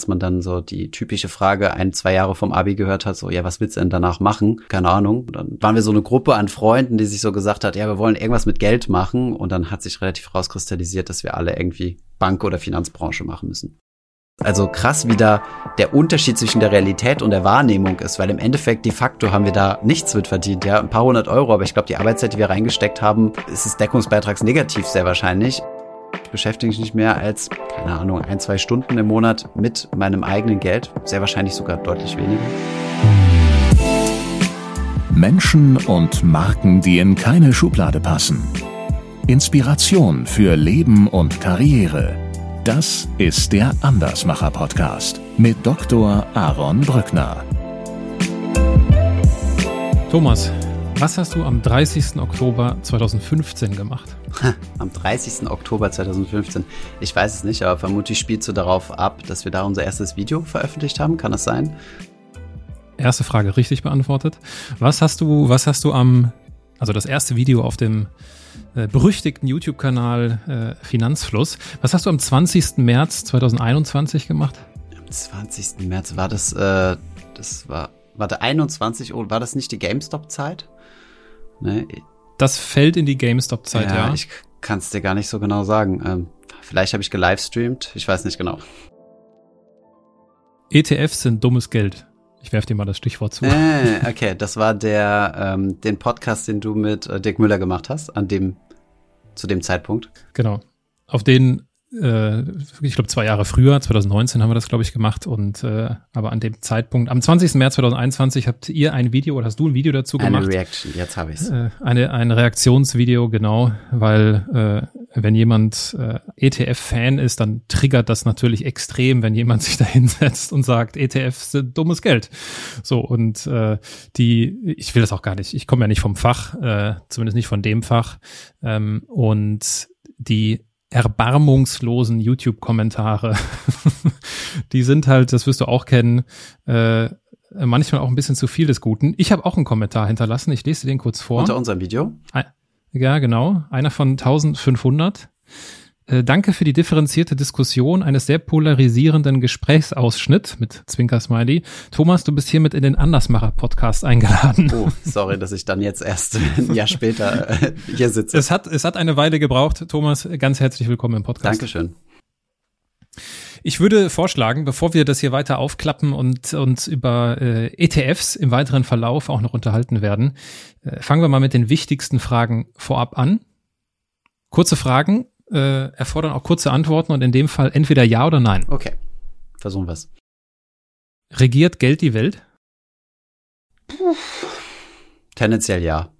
als man dann so die typische Frage ein, zwei Jahre vom Abi gehört hat, so, ja, was willst du denn danach machen? Keine Ahnung. Und dann waren wir so eine Gruppe an Freunden, die sich so gesagt hat, ja, wir wollen irgendwas mit Geld machen. Und dann hat sich relativ rauskristallisiert, dass wir alle irgendwie Bank- oder Finanzbranche machen müssen. Also krass, wie da der Unterschied zwischen der Realität und der Wahrnehmung ist, weil im Endeffekt de facto haben wir da nichts mit verdient, ja, ein paar hundert Euro, aber ich glaube, die Arbeitszeit, die wir reingesteckt haben, ist es deckungsbeitragsnegativ sehr wahrscheinlich. Ich beschäftige mich nicht mehr als, keine Ahnung, ein, zwei Stunden im Monat mit meinem eigenen Geld, sehr wahrscheinlich sogar deutlich weniger. Menschen und Marken, die in keine Schublade passen. Inspiration für Leben und Karriere. Das ist der Andersmacher Podcast mit Dr. Aaron Brückner. Thomas, was hast du am 30. Oktober 2015 gemacht? Am 30. Oktober 2015. Ich weiß es nicht, aber vermutlich spielst du darauf ab, dass wir da unser erstes Video veröffentlicht haben. Kann das sein? Erste Frage richtig beantwortet. Was hast du, was hast du am, also das erste Video auf dem äh, berüchtigten YouTube-Kanal äh, Finanzfluss. Was hast du am 20. März 2021 gemacht? Am 20. März war das, äh, das war, warte, 21 Uhr, war das nicht die GameStop-Zeit? Nee. Das fällt in die GameStop-Zeit, ja, ja. Ich kann es dir gar nicht so genau sagen. Ähm, vielleicht habe ich gelivestreamt, ich weiß nicht genau. ETFs sind dummes Geld. Ich werfe dir mal das Stichwort zu. Äh, okay, das war der ähm, den Podcast, den du mit äh, Dirk Müller gemacht hast, an dem zu dem Zeitpunkt. Genau. Auf den ich glaube zwei Jahre früher, 2019 haben wir das, glaube ich, gemacht. Und äh, aber an dem Zeitpunkt, am 20. März 2021 habt ihr ein Video oder hast du ein Video dazu gemacht? Eine Reaction, jetzt habe ich es. Äh, eine, ein Reaktionsvideo, genau, weil äh, wenn jemand äh, ETF-Fan ist, dann triggert das natürlich extrem, wenn jemand sich da hinsetzt und sagt, ETFs sind dummes Geld. So, und äh, die, ich will das auch gar nicht, ich komme ja nicht vom Fach, äh, zumindest nicht von dem Fach. Ähm, und die erbarmungslosen YouTube-Kommentare. die sind halt, das wirst du auch kennen, äh, manchmal auch ein bisschen zu viel des Guten. Ich habe auch einen Kommentar hinterlassen. Ich lese den kurz vor. Unter unserem Video? Ja, genau. Einer von 1500. Äh, danke für die differenzierte Diskussion eines sehr polarisierenden Gesprächsausschnitt mit Zwinker-Smiley. Thomas, du bist hiermit in den Andersmacher-Podcast eingeladen. Oh, sorry, dass ich dann jetzt erst ein Jahr später äh, hier sitze. Es hat, es hat eine Weile gebraucht. Thomas, ganz herzlich willkommen im Podcast. Dankeschön. Ich würde vorschlagen, bevor wir das hier weiter aufklappen und uns über äh, ETFs im weiteren Verlauf auch noch unterhalten werden, äh, fangen wir mal mit den wichtigsten Fragen vorab an. Kurze Fragen, äh, erfordern auch kurze Antworten und in dem Fall entweder ja oder nein. Okay, versuchen wir es. Regiert Geld die Welt? Puh. Tendenziell ja.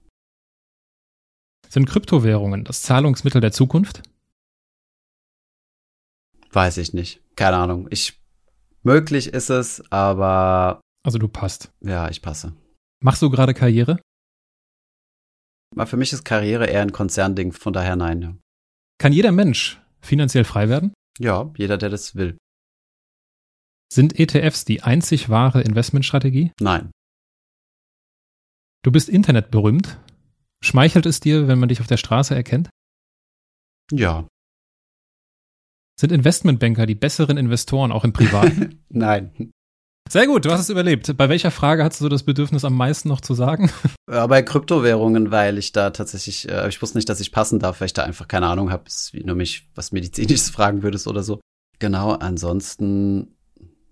Sind Kryptowährungen das Zahlungsmittel der Zukunft? Weiß ich nicht. Keine Ahnung. Ich möglich ist es, aber. Also du passt. Ja, ich passe. Machst du gerade Karriere? Für mich ist Karriere eher ein Konzernding, von daher nein. Kann jeder Mensch finanziell frei werden? Ja, jeder, der das will. Sind ETFs die einzig wahre Investmentstrategie? Nein. Du bist internetberühmt. Schmeichelt es dir, wenn man dich auf der Straße erkennt? Ja. Sind Investmentbanker die besseren Investoren auch im Privaten? Nein. Sehr gut, du hast es überlebt. Bei welcher Frage hast du das Bedürfnis am meisten noch zu sagen? Ja, bei Kryptowährungen, weil ich da tatsächlich, äh, ich wusste nicht, dass ich passen darf, weil ich da einfach keine Ahnung habe, wie du mich was Medizinisches fragen würdest oder so. Genau, ansonsten,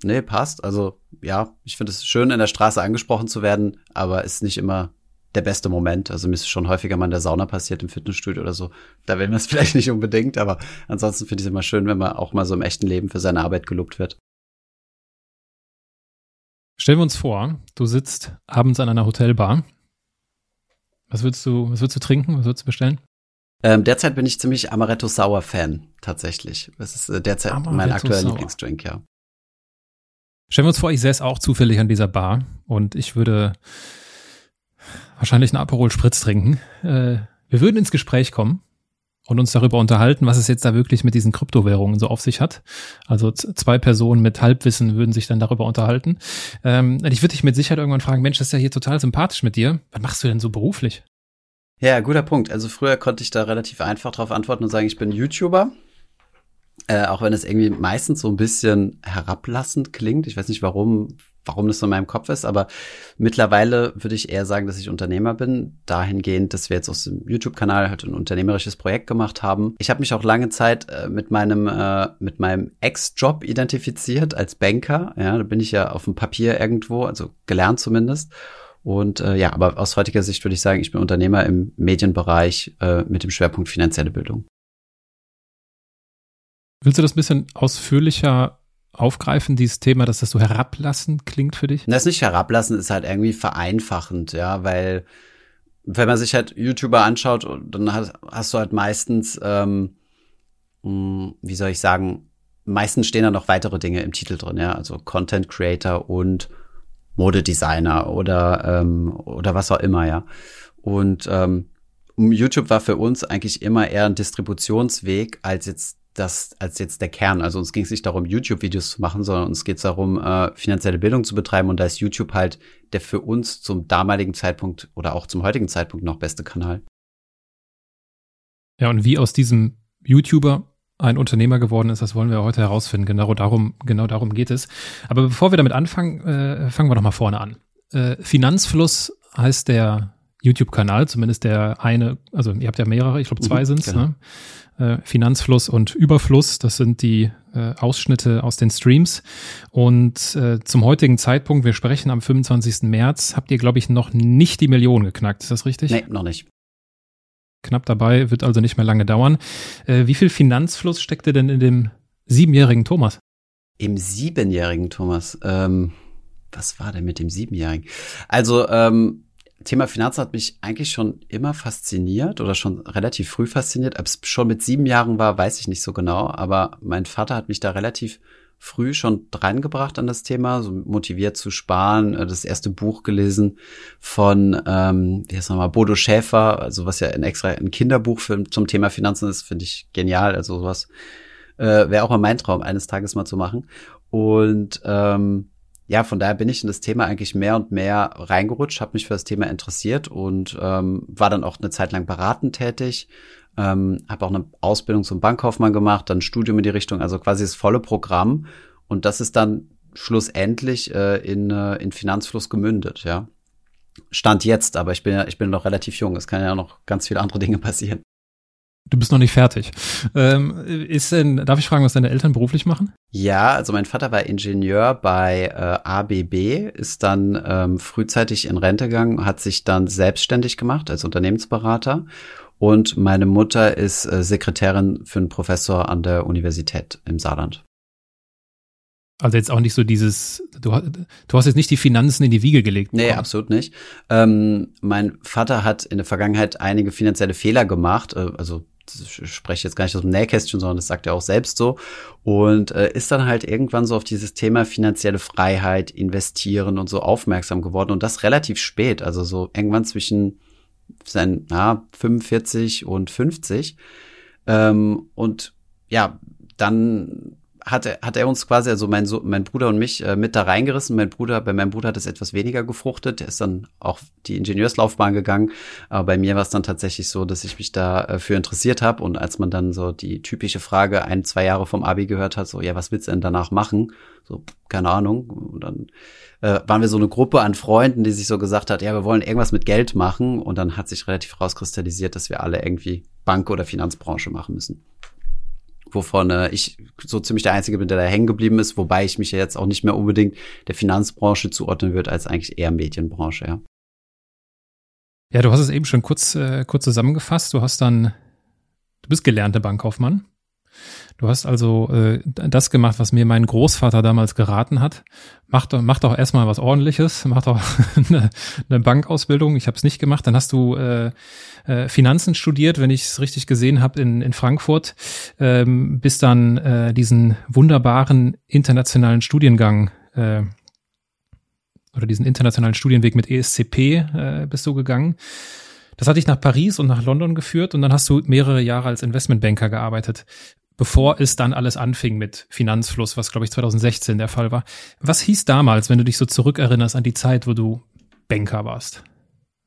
nee, passt. Also ja, ich finde es schön, in der Straße angesprochen zu werden, aber ist nicht immer der beste Moment. Also mir ist schon häufiger mal in der Sauna passiert, im Fitnessstudio oder so. Da will man es vielleicht nicht unbedingt, aber ansonsten finde ich es immer schön, wenn man auch mal so im echten Leben für seine Arbeit gelobt wird. Stellen wir uns vor, du sitzt abends an einer Hotelbar. Was würdest du, was würdest du trinken? Was würdest du bestellen? Ähm, derzeit bin ich ziemlich Amaretto Sour Fan, tatsächlich. Das ist äh, derzeit Amaretto mein aktueller Sour. Lieblingsdrink, ja. Stellen wir uns vor, ich säße auch zufällig an dieser Bar und ich würde wahrscheinlich einen Aperol Spritz trinken. Äh, wir würden ins Gespräch kommen und uns darüber unterhalten, was es jetzt da wirklich mit diesen Kryptowährungen so auf sich hat. Also zwei Personen mit Halbwissen würden sich dann darüber unterhalten. Ähm, ich würde dich mit Sicherheit irgendwann fragen, Mensch, das ist ja hier total sympathisch mit dir. Was machst du denn so beruflich? Ja, guter Punkt. Also früher konnte ich da relativ einfach drauf antworten und sagen, ich bin YouTuber. Äh, auch wenn es irgendwie meistens so ein bisschen herablassend klingt. Ich weiß nicht warum, warum das so in meinem Kopf ist, aber mittlerweile würde ich eher sagen, dass ich Unternehmer bin. Dahingehend, dass wir jetzt aus dem YouTube-Kanal halt ein unternehmerisches Projekt gemacht haben. Ich habe mich auch lange Zeit äh, mit meinem, äh, meinem Ex-Job identifiziert als Banker. Ja, da bin ich ja auf dem Papier irgendwo, also gelernt zumindest. Und äh, ja, aber aus heutiger Sicht würde ich sagen, ich bin Unternehmer im Medienbereich äh, mit dem Schwerpunkt finanzielle Bildung. Willst du das ein bisschen ausführlicher aufgreifen, dieses Thema, dass das so herablassend klingt für dich? Das nicht herablassend, ist halt irgendwie vereinfachend, ja, weil wenn man sich halt YouTuber anschaut, dann hast, hast du halt meistens, ähm, hm, wie soll ich sagen, meistens stehen da noch weitere Dinge im Titel drin, ja, also Content Creator und Modedesigner oder ähm, oder was auch immer, ja. Und ähm, YouTube war für uns eigentlich immer eher ein Distributionsweg als jetzt das als jetzt der Kern. Also uns ging es nicht darum, YouTube-Videos zu machen, sondern uns geht es darum, äh, finanzielle Bildung zu betreiben. Und da ist YouTube halt der für uns zum damaligen Zeitpunkt oder auch zum heutigen Zeitpunkt noch beste Kanal. Ja, und wie aus diesem YouTuber ein Unternehmer geworden ist, das wollen wir heute herausfinden. Genau darum, genau darum geht es. Aber bevor wir damit anfangen, äh, fangen wir doch mal vorne an. Äh, Finanzfluss heißt der YouTube-Kanal, zumindest der eine, also ihr habt ja mehrere, ich glaube zwei mhm, sind's, genau. ne? äh, Finanzfluss und Überfluss, das sind die äh, Ausschnitte aus den Streams. Und äh, zum heutigen Zeitpunkt, wir sprechen am 25. März, habt ihr, glaube ich, noch nicht die Million geknackt, ist das richtig? Nee, noch nicht knapp dabei, wird also nicht mehr lange dauern. Äh, wie viel Finanzfluss steckte denn in dem siebenjährigen Thomas? Im siebenjährigen Thomas, ähm, was war denn mit dem siebenjährigen? Also ähm, Thema Finanzen hat mich eigentlich schon immer fasziniert oder schon relativ früh fasziniert. Ob es schon mit sieben Jahren war, weiß ich nicht so genau. Aber mein Vater hat mich da relativ früh schon reingebracht an das Thema, so motiviert zu sparen, äh, das erste Buch gelesen von, ähm, wie heißt nochmal, Bodo Schäfer, also was ja ein extra ein Kinderbuch für, zum Thema Finanzen ist, finde ich genial. Also sowas äh, wäre auch mal mein Traum, eines Tages mal zu machen. Und ähm, ja, von daher bin ich in das Thema eigentlich mehr und mehr reingerutscht, habe mich für das Thema interessiert und ähm, war dann auch eine Zeit lang beratend tätig, ähm, habe auch eine Ausbildung zum Bankkaufmann gemacht, dann Studium in die Richtung, also quasi das volle Programm. Und das ist dann schlussendlich äh, in, äh, in Finanzfluss gemündet, ja. Stand jetzt, aber ich bin ja, ich bin noch relativ jung. Es kann ja noch ganz viele andere Dinge passieren. Du bist noch nicht fertig. Ähm, ist denn, darf ich fragen, was deine Eltern beruflich machen? Ja, also mein Vater war Ingenieur bei äh, ABB, ist dann ähm, frühzeitig in Rente gegangen, hat sich dann selbstständig gemacht als Unternehmensberater und meine Mutter ist äh, Sekretärin für einen Professor an der Universität im Saarland. Also jetzt auch nicht so dieses, du, du hast jetzt nicht die Finanzen in die Wiege gelegt. Nee, absolut nicht. Ähm, mein Vater hat in der Vergangenheit einige finanzielle Fehler gemacht, äh, also ich spreche jetzt gar nicht aus dem Nähkästchen, sondern das sagt er auch selbst so. Und äh, ist dann halt irgendwann so auf dieses Thema finanzielle Freiheit, investieren und so aufmerksam geworden. Und das relativ spät, also so irgendwann zwischen sein, ja, 45 und 50. Ähm, und ja, dann hat er, hat er uns quasi, also mein, so mein Bruder und mich, äh, mit da reingerissen. Mein Bruder, bei meinem Bruder hat es etwas weniger gefruchtet. Der ist dann auch die Ingenieurslaufbahn gegangen. Aber bei mir war es dann tatsächlich so, dass ich mich dafür äh, interessiert habe. Und als man dann so die typische Frage ein, zwei Jahre vom Abi gehört hat, so, ja, was willst du denn danach machen? So, keine Ahnung. Und dann äh, waren wir so eine Gruppe an Freunden, die sich so gesagt hat, ja, wir wollen irgendwas mit Geld machen. Und dann hat sich relativ rauskristallisiert, dass wir alle irgendwie Bank- oder Finanzbranche machen müssen. Wovon äh, ich so ziemlich der Einzige bin, der da hängen geblieben ist, wobei ich mich ja jetzt auch nicht mehr unbedingt der Finanzbranche zuordnen würde, als eigentlich eher Medienbranche, ja. Ja, du hast es eben schon kurz, äh, kurz zusammengefasst. Du hast dann, du bist gelernter Bankkaufmann. Du hast also äh, das gemacht, was mir mein Großvater damals geraten hat. Mach doch, mach doch erstmal was ordentliches, mach doch eine, eine Bankausbildung. Ich habe es nicht gemacht. Dann hast du äh, äh, Finanzen studiert, wenn ich es richtig gesehen habe, in, in Frankfurt, ähm, bis dann äh, diesen wunderbaren internationalen Studiengang äh, oder diesen internationalen Studienweg mit ESCP äh, bist du gegangen. Das hat dich nach Paris und nach London geführt und dann hast du mehrere Jahre als Investmentbanker gearbeitet bevor es dann alles anfing mit Finanzfluss, was glaube ich 2016 der Fall war. Was hieß damals, wenn du dich so zurückerinnerst an die Zeit, wo du Banker warst?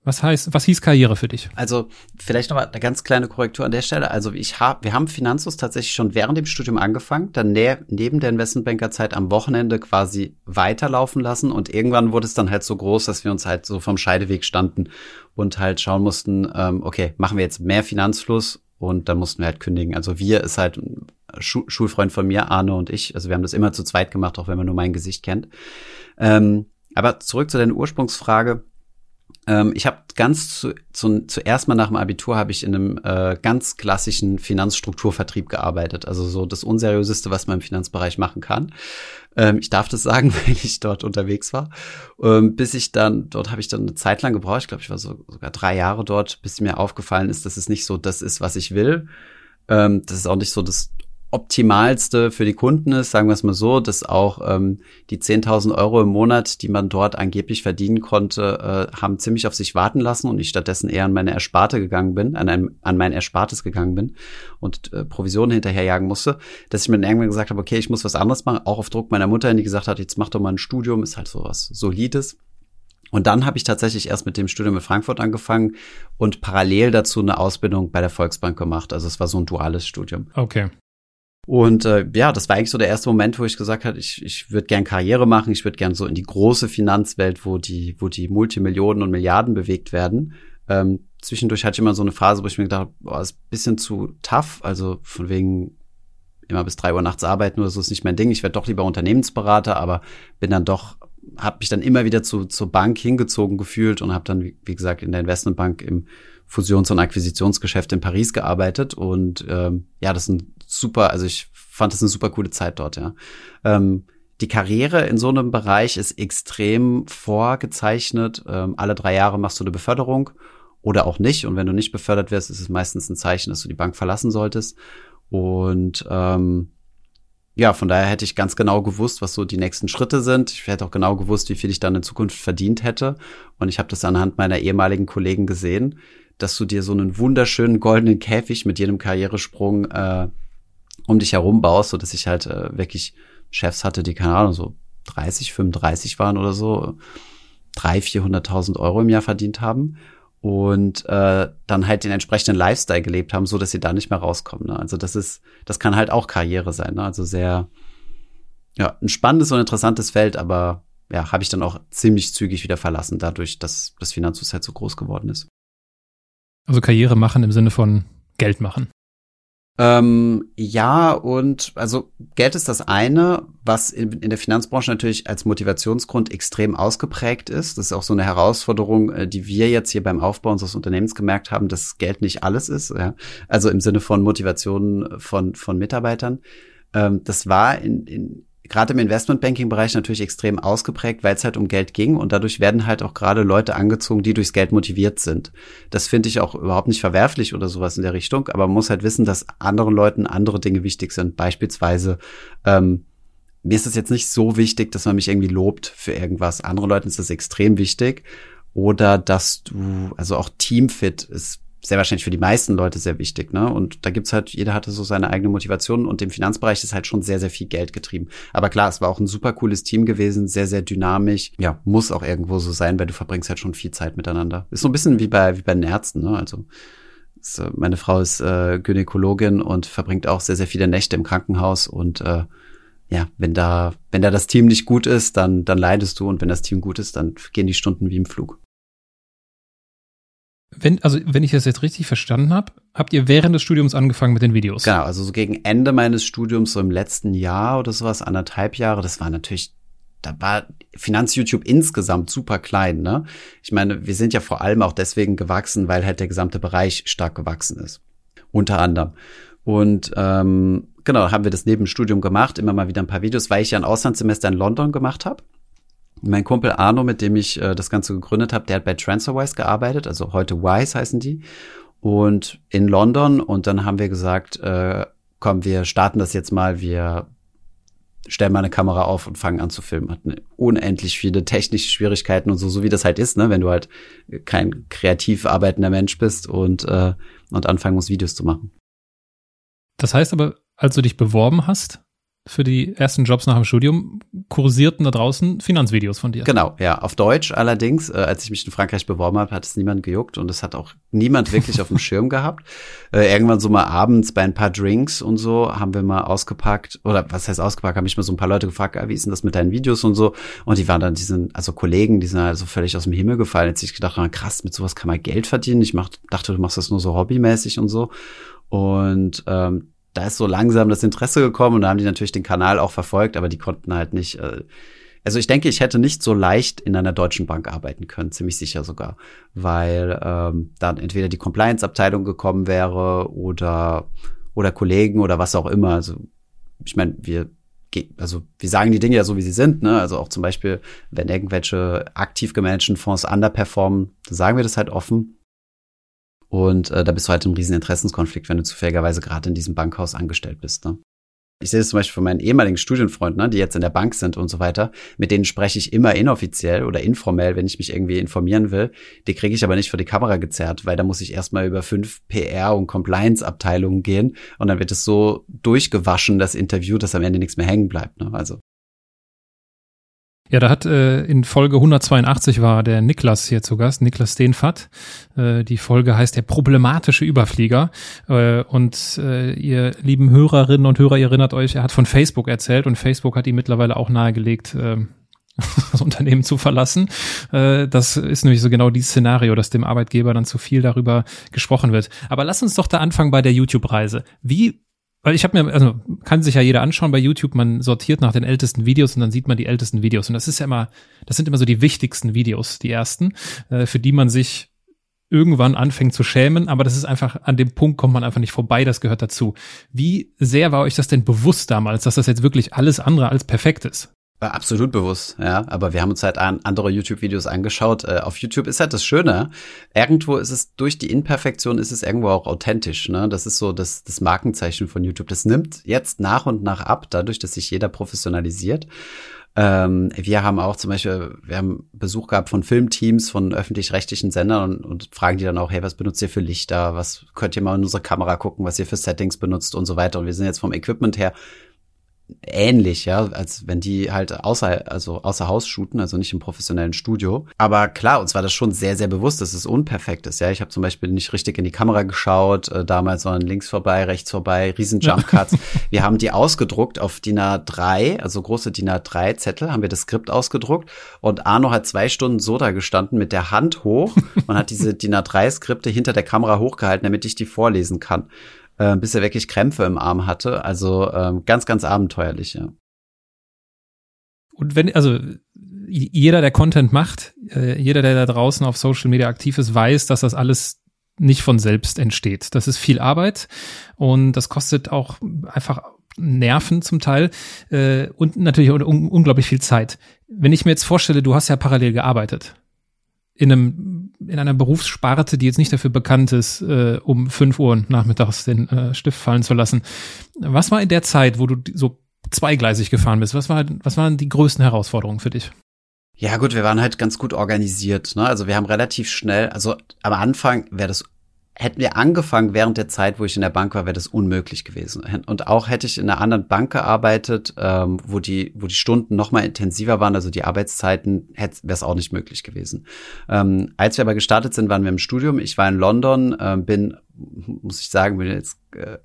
Was heißt, was hieß Karriere für dich? Also vielleicht noch eine ganz kleine Korrektur an der Stelle. Also ich habe, wir haben Finanzus tatsächlich schon während dem Studium angefangen, dann ne neben der Investmentbankerzeit am Wochenende quasi weiterlaufen lassen und irgendwann wurde es dann halt so groß, dass wir uns halt so vom Scheideweg standen und halt schauen mussten, ähm, okay, machen wir jetzt mehr Finanzfluss und dann mussten wir halt kündigen. Also wir ist halt ein Schu Schulfreund von mir, Arne und ich. Also wir haben das immer zu zweit gemacht, auch wenn man nur mein Gesicht kennt. Ähm, aber zurück zu deiner Ursprungsfrage ähm, ich habe ganz zu, zu, zuerst mal nach dem Abitur habe ich in einem äh, ganz klassischen Finanzstrukturvertrieb gearbeitet. Also so das unseriöseste, was man im Finanzbereich machen kann. Ähm, ich darf das sagen, weil ich dort unterwegs war. Ähm, bis ich dann, dort habe ich dann eine Zeit lang gebraucht. Ich glaube, ich war so, sogar drei Jahre dort, bis mir aufgefallen ist, dass es nicht so das ist, was ich will. Ähm, das ist auch nicht so das optimalste für die Kunden ist, sagen wir es mal so, dass auch ähm, die 10.000 Euro im Monat, die man dort angeblich verdienen konnte, äh, haben ziemlich auf sich warten lassen und ich stattdessen eher an meine Ersparte gegangen bin, an, ein, an mein Erspartes gegangen bin und äh, Provisionen hinterherjagen musste, dass ich mir dann irgendwann gesagt habe, okay, ich muss was anderes machen, auch auf Druck meiner Mutter, die gesagt hat, jetzt mach doch mal ein Studium, ist halt so was Solides. Und dann habe ich tatsächlich erst mit dem Studium in Frankfurt angefangen und parallel dazu eine Ausbildung bei der Volksbank gemacht. Also es war so ein duales Studium. Okay. Und äh, ja, das war eigentlich so der erste Moment, wo ich gesagt habe, ich, ich würde gern Karriere machen, ich würde gern so in die große Finanzwelt, wo die, wo die Multimillionen und Milliarden bewegt werden. Ähm, zwischendurch hatte ich immer so eine Phase, wo ich mir gedacht habe, boah, ist ein bisschen zu tough, also von wegen immer bis drei Uhr nachts arbeiten oder so ist nicht mein Ding. Ich werde doch lieber Unternehmensberater, aber bin dann doch, habe mich dann immer wieder zu, zur Bank hingezogen gefühlt und habe dann, wie, wie gesagt, in der Investmentbank im Fusions- und Akquisitionsgeschäft in Paris gearbeitet. Und ähm, ja, das ist ein super, also ich fand das eine super coole Zeit dort, ja. Ähm, die Karriere in so einem Bereich ist extrem vorgezeichnet. Ähm, alle drei Jahre machst du eine Beförderung oder auch nicht. Und wenn du nicht befördert wirst, ist es meistens ein Zeichen, dass du die Bank verlassen solltest. Und ähm, ja, von daher hätte ich ganz genau gewusst, was so die nächsten Schritte sind. Ich hätte auch genau gewusst, wie viel ich dann in Zukunft verdient hätte. Und ich habe das anhand meiner ehemaligen Kollegen gesehen, dass du dir so einen wunderschönen goldenen Käfig mit jedem Karrieresprung äh, um dich herum baust, so dass ich halt äh, wirklich Chefs hatte, die, keine Ahnung, so 30, 35 waren oder so, drei, 400.000 Euro im Jahr verdient haben und äh, dann halt den entsprechenden Lifestyle gelebt haben, so dass sie da nicht mehr rauskommen. Ne? Also das ist, das kann halt auch Karriere sein. Ne? Also sehr, ja, ein spannendes und interessantes Feld, aber ja, habe ich dann auch ziemlich zügig wieder verlassen, dadurch, dass das Finanzhaus so groß geworden ist. Also Karriere machen im Sinne von Geld machen. Ähm, ja, und also Geld ist das eine, was in, in, der Finanzbranche natürlich als Motivationsgrund extrem ausgeprägt ist. Das ist auch so eine Herausforderung, äh, die wir jetzt hier beim Aufbau unseres Unternehmens gemerkt haben, dass Geld nicht alles ist. Ja? Also im Sinne von Motivation von, von Mitarbeitern. Ähm, das war in, in, gerade im Investmentbanking-Bereich natürlich extrem ausgeprägt, weil es halt um Geld ging und dadurch werden halt auch gerade Leute angezogen, die durchs Geld motiviert sind. Das finde ich auch überhaupt nicht verwerflich oder sowas in der Richtung, aber man muss halt wissen, dass anderen Leuten andere Dinge wichtig sind. Beispielsweise, ähm, mir ist es jetzt nicht so wichtig, dass man mich irgendwie lobt für irgendwas. Anderen Leuten ist das extrem wichtig. Oder dass du, also auch Teamfit ist sehr wahrscheinlich für die meisten Leute sehr wichtig, ne? Und da gibt's halt, jeder hatte so seine eigene Motivation und im Finanzbereich ist halt schon sehr, sehr viel Geld getrieben. Aber klar, es war auch ein super cooles Team gewesen, sehr, sehr dynamisch. Ja, muss auch irgendwo so sein, weil du verbringst halt schon viel Zeit miteinander. Ist so ein bisschen wie bei, wie bei den Ärzten, ne? Also, ist, meine Frau ist äh, Gynäkologin und verbringt auch sehr, sehr viele Nächte im Krankenhaus und äh, ja, wenn da, wenn da das Team nicht gut ist, dann, dann leidest du und wenn das Team gut ist, dann gehen die Stunden wie im Flug. Wenn, also wenn ich das jetzt richtig verstanden habe, habt ihr während des Studiums angefangen mit den Videos? Genau, also so gegen Ende meines Studiums, so im letzten Jahr oder sowas, anderthalb Jahre, das war natürlich, da war Finanz-YouTube insgesamt super klein, ne? Ich meine, wir sind ja vor allem auch deswegen gewachsen, weil halt der gesamte Bereich stark gewachsen ist. Unter anderem. Und ähm, genau, haben wir das neben dem Studium gemacht, immer mal wieder ein paar Videos, weil ich ja ein Auslandssemester in London gemacht habe. Mein Kumpel Arno, mit dem ich äh, das Ganze gegründet habe, der hat bei TransferWise gearbeitet, also heute Wise heißen die. Und in London. Und dann haben wir gesagt, äh, komm, wir starten das jetzt mal, wir stellen mal eine Kamera auf und fangen an zu filmen. Hatten unendlich viele technische Schwierigkeiten und so, so wie das halt ist, ne, wenn du halt kein kreativ arbeitender Mensch bist und, äh, und anfangen musst, Videos zu machen. Das heißt aber, als du dich beworben hast, für die ersten Jobs nach dem Studium kursierten da draußen Finanzvideos von dir. Genau, ja, auf Deutsch allerdings. Äh, als ich mich in Frankreich beworben habe, hat es niemand gejuckt und es hat auch niemand wirklich auf dem Schirm gehabt. Äh, irgendwann so mal abends bei ein paar Drinks und so haben wir mal ausgepackt oder was heißt ausgepackt, haben mich mal so ein paar Leute gefragt, ah, wie ist denn das mit deinen Videos und so und die waren dann, die sind, also Kollegen, die sind also völlig aus dem Himmel gefallen. Jetzt ich gedacht, na, krass, mit sowas kann man Geld verdienen. Ich mach, dachte, du machst das nur so hobbymäßig und so und ähm, da ist so langsam das Interesse gekommen und da haben die natürlich den Kanal auch verfolgt, aber die konnten halt nicht. Äh, also ich denke, ich hätte nicht so leicht in einer deutschen Bank arbeiten können, ziemlich sicher sogar, weil ähm, dann entweder die Compliance-Abteilung gekommen wäre oder oder Kollegen oder was auch immer. Also ich meine, wir also wir sagen die Dinge ja so, wie sie sind. Ne? Also auch zum Beispiel, wenn irgendwelche aktiv gemanagten Fonds underperformen, dann sagen wir das halt offen. Und äh, da bist du halt im riesen Interessenskonflikt, wenn du zufälligerweise gerade in diesem Bankhaus angestellt bist. Ne? Ich sehe das zum Beispiel von meinen ehemaligen Studienfreunden, ne, die jetzt in der Bank sind und so weiter. Mit denen spreche ich immer inoffiziell oder informell, wenn ich mich irgendwie informieren will. Die kriege ich aber nicht vor die Kamera gezerrt, weil da muss ich erstmal über fünf PR- und Compliance-Abteilungen gehen und dann wird es so durchgewaschen, das Interview, dass am Ende nichts mehr hängen bleibt. Ne? Also ja, da hat äh, in Folge 182 war der Niklas hier zu Gast, Niklas Steenfatt. Äh, die Folge heißt der problematische Überflieger. Äh, und äh, ihr lieben Hörerinnen und Hörer, ihr erinnert euch, er hat von Facebook erzählt und Facebook hat ihm mittlerweile auch nahegelegt, äh, das Unternehmen zu verlassen. Äh, das ist nämlich so genau dieses Szenario, dass dem Arbeitgeber dann zu viel darüber gesprochen wird. Aber lass uns doch da anfangen bei der YouTube-Reise. Wie weil ich habe mir, also kann sich ja jeder anschauen bei YouTube, man sortiert nach den ältesten Videos und dann sieht man die ältesten Videos. Und das ist ja immer, das sind immer so die wichtigsten Videos, die ersten, äh, für die man sich irgendwann anfängt zu schämen, aber das ist einfach, an dem Punkt kommt man einfach nicht vorbei, das gehört dazu. Wie sehr war euch das denn bewusst damals, dass das jetzt wirklich alles andere als perfekt ist? Absolut bewusst, ja. Aber wir haben uns halt an andere YouTube-Videos angeschaut. Äh, auf YouTube ist halt das Schöne. Irgendwo ist es durch die Imperfektion ist es irgendwo auch authentisch. Ne? Das ist so das, das Markenzeichen von YouTube. Das nimmt jetzt nach und nach ab, dadurch, dass sich jeder professionalisiert. Ähm, wir haben auch zum Beispiel, wir haben Besuch gehabt von Filmteams, von öffentlich-rechtlichen Sendern und, und fragen die dann auch, hey, was benutzt ihr für Lichter? Was könnt ihr mal in unsere Kamera gucken, was ihr für Settings benutzt und so weiter. Und wir sind jetzt vom Equipment her ähnlich, ja, als wenn die halt außer, also außer Haus shooten, also nicht im professionellen Studio. Aber klar, uns war das schon sehr, sehr bewusst, dass es unperfekt ist. Ja, ich habe zum Beispiel nicht richtig in die Kamera geschaut, äh, damals, sondern links vorbei, rechts vorbei, riesen Jump Cuts. Wir haben die ausgedruckt auf DIN A3, also große DIN A3 Zettel, haben wir das Skript ausgedruckt und Arno hat zwei Stunden so da gestanden mit der Hand hoch und hat diese DIN A3 Skripte hinter der Kamera hochgehalten, damit ich die vorlesen kann äh, bis er wirklich Krämpfe im Arm hatte. Also ähm, ganz, ganz abenteuerlich, ja. Und wenn, also jeder, der Content macht, äh, jeder, der da draußen auf Social Media aktiv ist, weiß, dass das alles nicht von selbst entsteht. Das ist viel Arbeit und das kostet auch einfach Nerven zum Teil äh, und natürlich un unglaublich viel Zeit. Wenn ich mir jetzt vorstelle, du hast ja parallel gearbeitet in einem in einer Berufssparte, die jetzt nicht dafür bekannt ist, äh, um fünf Uhr nachmittags den äh, Stift fallen zu lassen. Was war in der Zeit, wo du so zweigleisig gefahren bist? Was war was waren die größten Herausforderungen für dich? Ja gut, wir waren halt ganz gut organisiert. Ne? Also wir haben relativ schnell, also am Anfang wäre das hätten wir angefangen während der Zeit, wo ich in der Bank war, wäre das unmöglich gewesen. Und auch hätte ich in einer anderen Bank gearbeitet, ähm, wo die, wo die Stunden noch mal intensiver waren, also die Arbeitszeiten, wäre es auch nicht möglich gewesen. Ähm, als wir aber gestartet sind, waren wir im Studium. Ich war in London, äh, bin muss ich sagen, bin jetzt äh,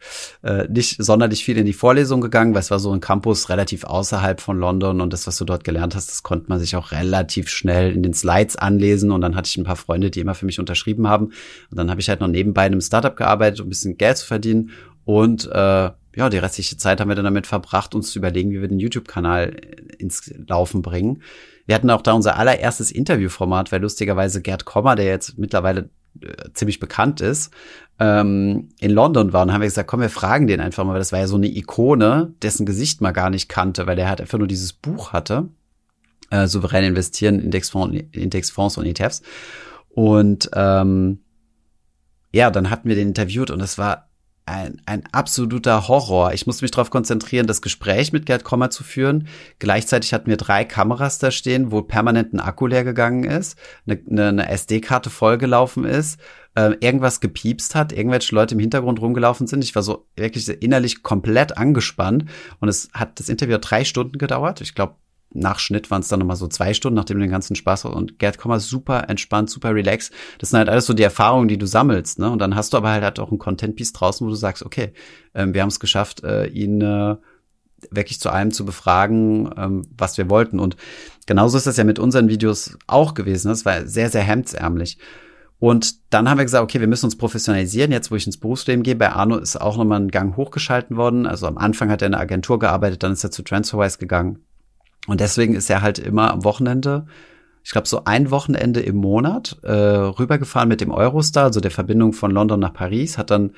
äh, nicht sonderlich viel in die Vorlesung gegangen, weil es war so ein Campus relativ außerhalb von London und das, was du dort gelernt hast, das konnte man sich auch relativ schnell in den Slides anlesen und dann hatte ich ein paar Freunde, die immer für mich unterschrieben haben und dann habe ich halt noch nebenbei in einem Startup gearbeitet, um ein bisschen Geld zu verdienen und äh, ja, die restliche Zeit haben wir dann damit verbracht, uns zu überlegen, wie wir den YouTube-Kanal ins Laufen bringen. Wir hatten auch da unser allererstes Interviewformat, weil lustigerweise Gerd Kommer, der jetzt mittlerweile äh, ziemlich bekannt ist, ähm, in London war und haben wir gesagt, komm, wir fragen den einfach mal, weil das war ja so eine Ikone, dessen Gesicht man gar nicht kannte, weil der halt einfach nur dieses Buch hatte, äh, souverän investieren, Indexfonds, Indexfonds und ETFs. Und ähm, ja, dann hatten wir den interviewt und es war ein, ein absoluter Horror. Ich musste mich darauf konzentrieren, das Gespräch mit Gerd Kommer zu führen. Gleichzeitig hatten wir drei Kameras da stehen, wo permanent ein Akku leer gegangen ist, eine, eine, eine SD-Karte vollgelaufen ist, äh, irgendwas gepiepst hat, irgendwelche Leute im Hintergrund rumgelaufen sind. Ich war so wirklich innerlich komplett angespannt und es hat das Interview drei Stunden gedauert. Ich glaube, nach Schnitt waren es dann nochmal so zwei Stunden, nachdem du den ganzen Spaß hast. Und Gerd Kommer super entspannt, super relaxed. Das sind halt alles so die Erfahrungen, die du sammelst. Ne? Und dann hast du aber halt, halt auch ein Content-Piece draußen, wo du sagst, okay, ähm, wir haben es geschafft, äh, ihn äh, wirklich zu allem zu befragen, ähm, was wir wollten. Und genauso ist das ja mit unseren Videos auch gewesen. Das war sehr, sehr hemdsärmlich. Und dann haben wir gesagt, okay, wir müssen uns professionalisieren. Jetzt, wo ich ins Berufsleben gehe, bei Arno ist auch nochmal ein Gang hochgeschalten worden. Also am Anfang hat er in einer Agentur gearbeitet, dann ist er zu TransferWise gegangen. Und deswegen ist er halt immer am Wochenende, ich glaube so ein Wochenende im Monat, äh, rübergefahren mit dem Eurostar, also der Verbindung von London nach Paris, hat dann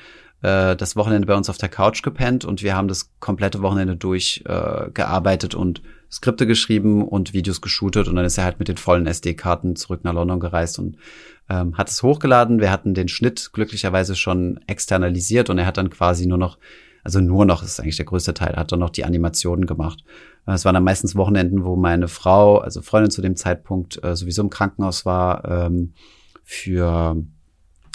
äh, das Wochenende bei uns auf der Couch gepennt und wir haben das komplette Wochenende durch äh, gearbeitet und Skripte geschrieben und Videos geshootet und dann ist er halt mit den vollen SD-Karten zurück nach London gereist und ähm, hat es hochgeladen. Wir hatten den Schnitt glücklicherweise schon externalisiert und er hat dann quasi nur noch also nur noch, das ist eigentlich der größte Teil, hat dann noch die Animationen gemacht. Äh, es waren dann meistens Wochenenden, wo meine Frau, also Freundin zu dem Zeitpunkt, äh, sowieso im Krankenhaus war, ähm, für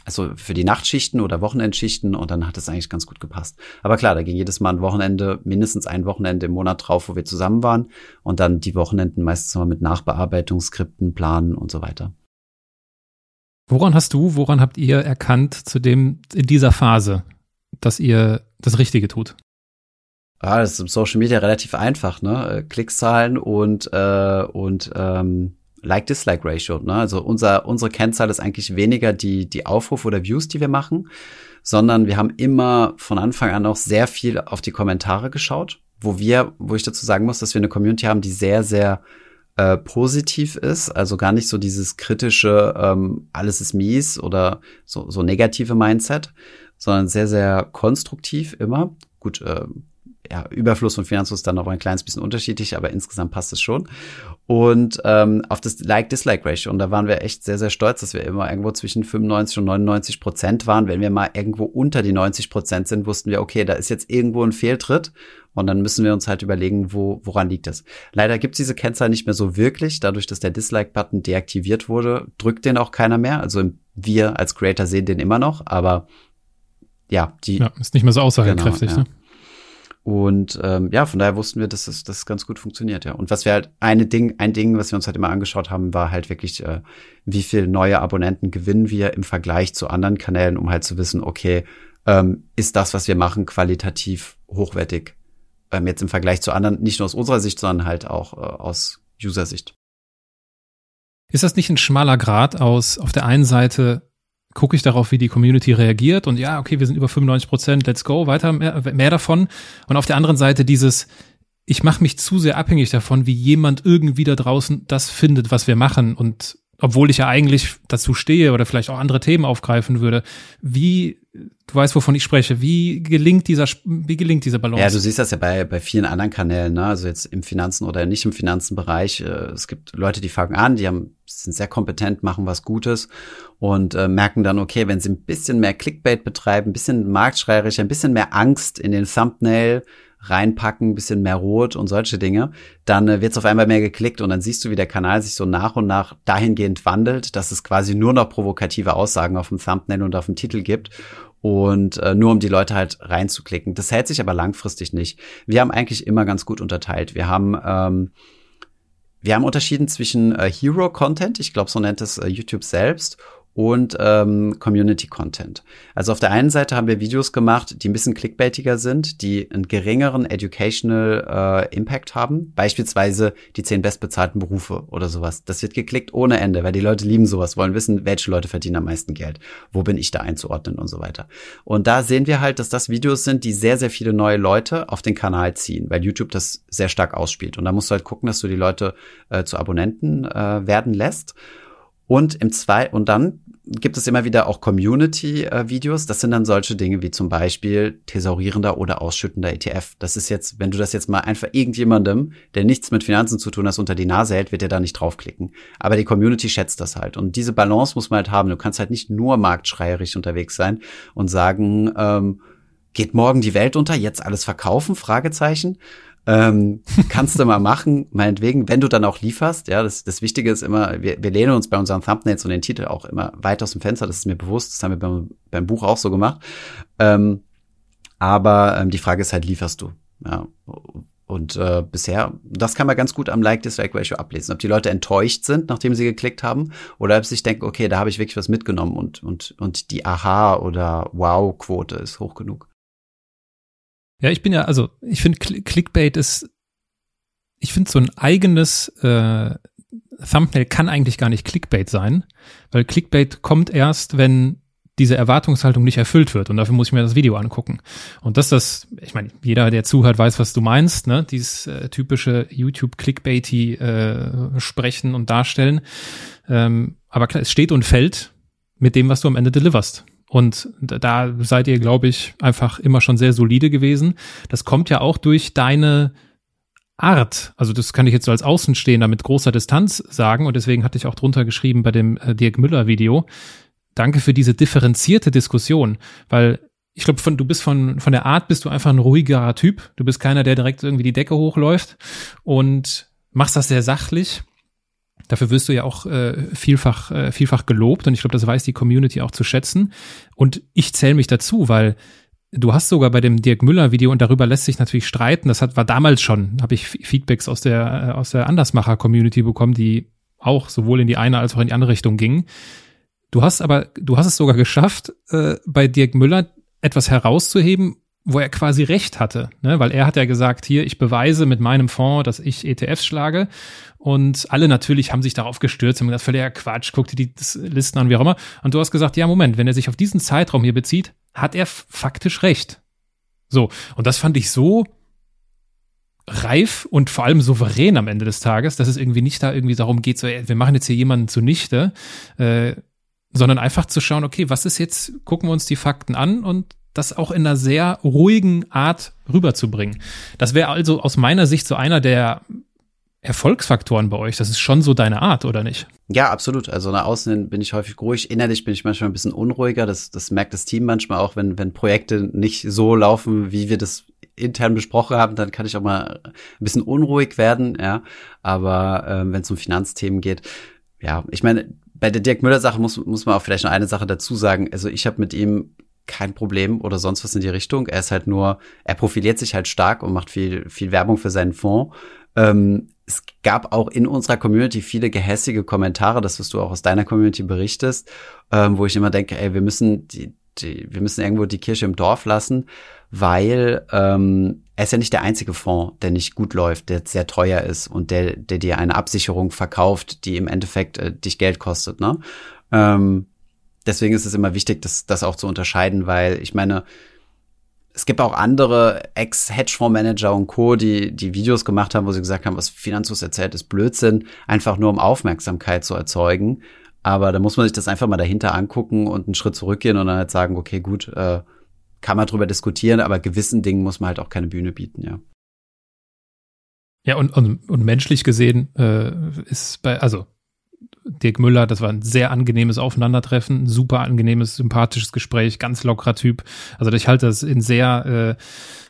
also für die Nachtschichten oder Wochenendschichten und dann hat es eigentlich ganz gut gepasst. Aber klar, da ging jedes Mal ein Wochenende, mindestens ein Wochenende im Monat drauf, wo wir zusammen waren und dann die Wochenenden meistens mal mit Nachbearbeitungsskripten, Planen und so weiter. Woran hast du, woran habt ihr erkannt zu dem, in dieser Phase, dass ihr das Richtige tut? Ja, das ist im Social Media relativ einfach, ne? Äh, Klickzahlen und, äh, und ähm, Like-Dislike-Ratio. Ne? Also unser, unsere Kennzahl ist eigentlich weniger die, die Aufrufe oder Views, die wir machen, sondern wir haben immer von Anfang an auch sehr viel auf die Kommentare geschaut, wo wir, wo ich dazu sagen muss, dass wir eine Community haben, die sehr, sehr äh, positiv ist, also gar nicht so dieses kritische, ähm, alles ist mies oder so, so negative Mindset, sondern sehr, sehr konstruktiv immer. Gut, äh, ja, Überfluss und Finanzfluss dann noch ein kleines bisschen unterschiedlich, aber insgesamt passt es schon. Und ähm, auf das Like-Dislike-Ratio. Und da waren wir echt sehr, sehr stolz, dass wir immer irgendwo zwischen 95 und 99 Prozent waren. Wenn wir mal irgendwo unter die 90 Prozent sind, wussten wir, okay, da ist jetzt irgendwo ein Fehltritt. Und dann müssen wir uns halt überlegen, wo, woran liegt das. Leider gibt es diese Kennzahl nicht mehr so wirklich. Dadurch, dass der Dislike-Button deaktiviert wurde, drückt den auch keiner mehr. Also wir als Creator sehen den immer noch, aber ja, die. Ja, ist nicht mehr so aussagekräftig, genau, ja. ne? Und ähm, ja, von daher wussten wir, dass es das ganz gut funktioniert, ja. Und was wir halt eine Ding, ein Ding, was wir uns halt immer angeschaut haben, war halt wirklich, äh, wie viel neue Abonnenten gewinnen wir im Vergleich zu anderen Kanälen, um halt zu wissen, okay, ähm, ist das, was wir machen, qualitativ hochwertig? Ähm, jetzt im Vergleich zu anderen, nicht nur aus unserer Sicht, sondern halt auch äh, aus User-Sicht. Ist das nicht ein schmaler Grad aus auf der einen Seite gucke ich darauf, wie die Community reagiert und ja, okay, wir sind über 95 Prozent, let's go, weiter, mehr, mehr davon. Und auf der anderen Seite dieses, ich mache mich zu sehr abhängig davon, wie jemand irgendwie da draußen das findet, was wir machen und obwohl ich ja eigentlich dazu stehe oder vielleicht auch andere Themen aufgreifen würde. Wie, du weißt, wovon ich spreche, wie gelingt dieser, wie gelingt dieser Balance? Ja, du siehst das ja bei, bei vielen anderen Kanälen, ne? also jetzt im Finanzen oder nicht im Finanzenbereich. Äh, es gibt Leute, die fangen an, die haben, sind sehr kompetent, machen was Gutes und äh, merken dann, okay, wenn sie ein bisschen mehr Clickbait betreiben, ein bisschen marktschreierisch, ein bisschen mehr Angst in den Thumbnail, reinpacken, bisschen mehr Rot und solche Dinge, dann äh, wird es auf einmal mehr geklickt und dann siehst du, wie der Kanal sich so nach und nach dahingehend wandelt, dass es quasi nur noch provokative Aussagen auf dem Thumbnail und auf dem Titel gibt und äh, nur um die Leute halt reinzuklicken. Das hält sich aber langfristig nicht. Wir haben eigentlich immer ganz gut unterteilt. Wir haben ähm, wir haben unterschieden zwischen äh, Hero Content, ich glaube, so nennt es äh, YouTube selbst, und ähm, Community Content. Also auf der einen Seite haben wir Videos gemacht, die ein bisschen clickbaitiger sind, die einen geringeren educational äh, Impact haben. Beispielsweise die zehn bestbezahlten Berufe oder sowas. Das wird geklickt ohne Ende, weil die Leute lieben sowas, wollen wissen, welche Leute verdienen am meisten Geld, wo bin ich da einzuordnen und so weiter. Und da sehen wir halt, dass das Videos sind, die sehr, sehr viele neue Leute auf den Kanal ziehen, weil YouTube das sehr stark ausspielt. Und da musst du halt gucken, dass du die Leute äh, zu Abonnenten äh, werden lässt. Und im zwei und dann gibt es immer wieder auch Community-Videos. Das sind dann solche Dinge wie zum Beispiel thesaurierender oder ausschüttender ETF. Das ist jetzt, wenn du das jetzt mal einfach irgendjemandem, der nichts mit Finanzen zu tun hat, unter die Nase hält, wird er da nicht draufklicken. Aber die Community schätzt das halt. Und diese Balance muss man halt haben. Du kannst halt nicht nur marktschreierisch unterwegs sein und sagen, ähm, geht morgen die Welt unter, jetzt alles verkaufen? Fragezeichen. Ähm, kannst du mal machen, meinetwegen, wenn du dann auch lieferst. Ja, das, das Wichtige ist immer, wir, wir lehnen uns bei unseren Thumbnails und den Titel auch immer weit aus dem Fenster, das ist mir bewusst, das haben wir beim, beim Buch auch so gemacht. Ähm, aber ähm, die Frage ist halt, lieferst du? Ja. Und äh, bisher, das kann man ganz gut am Like-Dislike-Ratio ablesen, ob die Leute enttäuscht sind, nachdem sie geklickt haben, oder ob sie sich denken, okay, da habe ich wirklich was mitgenommen und, und, und die Aha- oder Wow-Quote ist hoch genug. Ja, ich bin ja, also ich finde Clickbait ist, ich finde so ein eigenes äh, Thumbnail kann eigentlich gar nicht Clickbait sein, weil Clickbait kommt erst, wenn diese Erwartungshaltung nicht erfüllt wird und dafür muss ich mir das Video angucken. Und das das, ich meine, jeder, der zuhört, weiß, was du meinst, ne? Dieses äh, typische YouTube-Clickbaity äh, sprechen und darstellen. Ähm, aber klar, es steht und fällt mit dem, was du am Ende deliverst. Und da seid ihr, glaube ich, einfach immer schon sehr solide gewesen. Das kommt ja auch durch deine Art. Also das kann ich jetzt so als Außenstehender mit großer Distanz sagen. Und deswegen hatte ich auch drunter geschrieben bei dem äh, Dirk Müller Video. Danke für diese differenzierte Diskussion, weil ich glaube, von, du bist von, von der Art bist du einfach ein ruhigerer Typ. Du bist keiner, der direkt irgendwie die Decke hochläuft und machst das sehr sachlich. Dafür wirst du ja auch äh, vielfach, äh, vielfach gelobt und ich glaube, das weiß die Community auch zu schätzen. Und ich zähle mich dazu, weil du hast sogar bei dem Dirk Müller Video und darüber lässt sich natürlich streiten. Das hat, war damals schon, habe ich Feedbacks aus der, äh, aus der Andersmacher Community bekommen, die auch sowohl in die eine als auch in die andere Richtung gingen. Du hast aber, du hast es sogar geschafft, äh, bei Dirk Müller etwas herauszuheben, wo er quasi recht hatte, ne? weil er hat ja gesagt, hier, ich beweise mit meinem Fonds, dass ich ETFs schlage und alle natürlich haben sich darauf gestürzt und gesagt, völliger Quatsch, guck dir die Listen an, wie auch immer. Und du hast gesagt, ja, Moment, wenn er sich auf diesen Zeitraum hier bezieht, hat er faktisch recht. So, und das fand ich so reif und vor allem souverän am Ende des Tages, dass es irgendwie nicht da irgendwie darum geht, so, ey, wir machen jetzt hier jemanden zunichte, äh, sondern einfach zu schauen, okay, was ist jetzt, gucken wir uns die Fakten an und das auch in einer sehr ruhigen Art rüberzubringen. Das wäre also aus meiner Sicht so einer der Erfolgsfaktoren bei euch. Das ist schon so deine Art, oder nicht? Ja, absolut. Also nach außen bin ich häufig ruhig. Innerlich bin ich manchmal ein bisschen unruhiger. Das, das merkt das Team manchmal auch, wenn, wenn Projekte nicht so laufen, wie wir das intern besprochen haben, dann kann ich auch mal ein bisschen unruhig werden, ja. Aber ähm, wenn es um Finanzthemen geht, ja, ich meine, bei der Dirk Müller Sache muss, muss man auch vielleicht noch eine Sache dazu sagen. Also ich habe mit ihm kein Problem oder sonst was in die Richtung. Er ist halt nur, er profiliert sich halt stark und macht viel, viel Werbung für seinen Fonds. Ähm, es gab auch in unserer Community viele gehässige Kommentare, das was du auch aus deiner Community berichtest, ähm, wo ich immer denke, ey, wir müssen die, die, wir müssen irgendwo die Kirche im Dorf lassen, weil ähm, er ist ja nicht der einzige Fonds, der nicht gut läuft, der sehr teuer ist und der, der dir eine Absicherung verkauft, die im Endeffekt äh, dich Geld kostet. Ne? Ähm, deswegen ist es immer wichtig, das, das auch zu unterscheiden, weil ich meine, es gibt auch andere Ex-Hedgefonds-Manager und Co., die, die Videos gemacht haben, wo sie gesagt haben, was Finanzus erzählt, ist Blödsinn, einfach nur um Aufmerksamkeit zu erzeugen. Aber da muss man sich das einfach mal dahinter angucken und einen Schritt zurückgehen und dann halt sagen, okay, gut, äh, kann man drüber diskutieren, aber gewissen Dingen muss man halt auch keine Bühne bieten, ja. Ja, und, und, und menschlich gesehen äh, ist bei, also Dirk Müller, das war ein sehr angenehmes Aufeinandertreffen, super angenehmes, sympathisches Gespräch, ganz lockerer Typ. Also ich halte das in sehr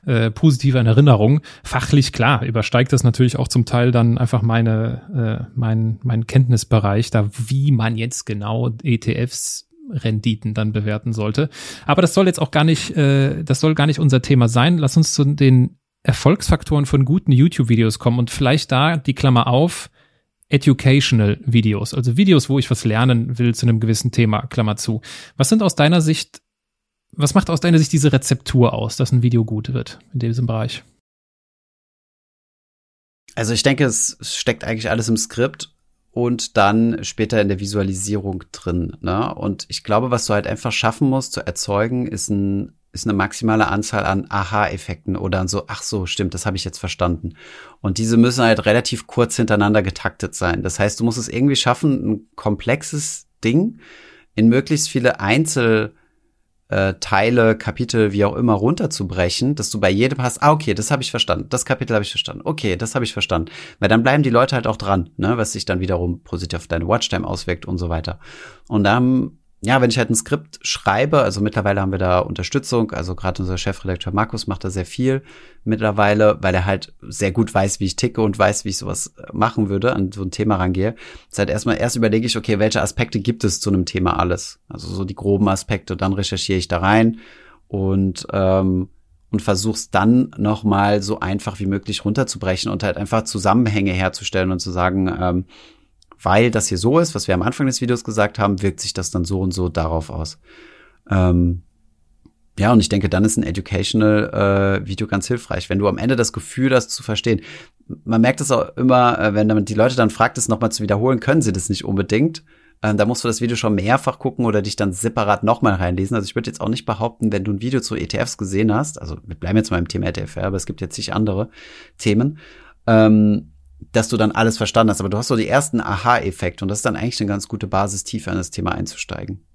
äh, äh, positiver in Erinnerung. Fachlich klar, übersteigt das natürlich auch zum Teil dann einfach meine, äh, mein, mein Kenntnisbereich, da wie man jetzt genau ETFs Renditen dann bewerten sollte. Aber das soll jetzt auch gar nicht, äh, das soll gar nicht unser Thema sein. Lass uns zu den Erfolgsfaktoren von guten YouTube-Videos kommen und vielleicht da die Klammer auf, educational Videos, also Videos, wo ich was lernen will zu einem gewissen Thema, Klammer zu. Was sind aus deiner Sicht, was macht aus deiner Sicht diese Rezeptur aus, dass ein Video gut wird in diesem Bereich? Also ich denke, es steckt eigentlich alles im Skript und dann später in der Visualisierung drin. Ne? Und ich glaube, was du halt einfach schaffen musst zu erzeugen, ist ein ist eine maximale Anzahl an Aha-Effekten oder so, ach so, stimmt, das habe ich jetzt verstanden. Und diese müssen halt relativ kurz hintereinander getaktet sein. Das heißt, du musst es irgendwie schaffen, ein komplexes Ding in möglichst viele Einzelteile, äh, Kapitel, wie auch immer, runterzubrechen, dass du bei jedem hast, ah, okay, das habe ich verstanden, das Kapitel habe ich verstanden, okay, das habe ich verstanden. Weil dann bleiben die Leute halt auch dran, ne, was sich dann wiederum positiv auf deine Watchtime auswirkt und so weiter. Und dann ja, wenn ich halt ein Skript schreibe, also mittlerweile haben wir da Unterstützung, also gerade unser Chefredakteur Markus macht da sehr viel mittlerweile, weil er halt sehr gut weiß, wie ich ticke und weiß, wie ich sowas machen würde, an so ein Thema rangehe. Das heißt erstmal, erst überlege ich, okay, welche Aspekte gibt es zu einem Thema alles? Also so die groben Aspekte, dann recherchiere ich da rein und ähm, und versuch's dann nochmal so einfach wie möglich runterzubrechen und halt einfach Zusammenhänge herzustellen und zu sagen, ähm, weil das hier so ist, was wir am Anfang des Videos gesagt haben, wirkt sich das dann so und so darauf aus. Ähm, ja, und ich denke, dann ist ein Educational äh, Video ganz hilfreich, wenn du am Ende das Gefühl hast zu verstehen. Man merkt es auch immer, äh, wenn damit die Leute dann fragt, es nochmal zu wiederholen, können sie das nicht unbedingt. Ähm, da musst du das Video schon mehrfach gucken oder dich dann separat nochmal reinlesen. Also ich würde jetzt auch nicht behaupten, wenn du ein Video zu ETFs gesehen hast, also wir bleiben jetzt mal im Thema ETF, aber es gibt jetzt sich andere Themen, ähm, dass du dann alles verstanden hast. Aber du hast so die ersten Aha-Effekte und das ist dann eigentlich eine ganz gute Basis, tiefer in das Thema einzusteigen.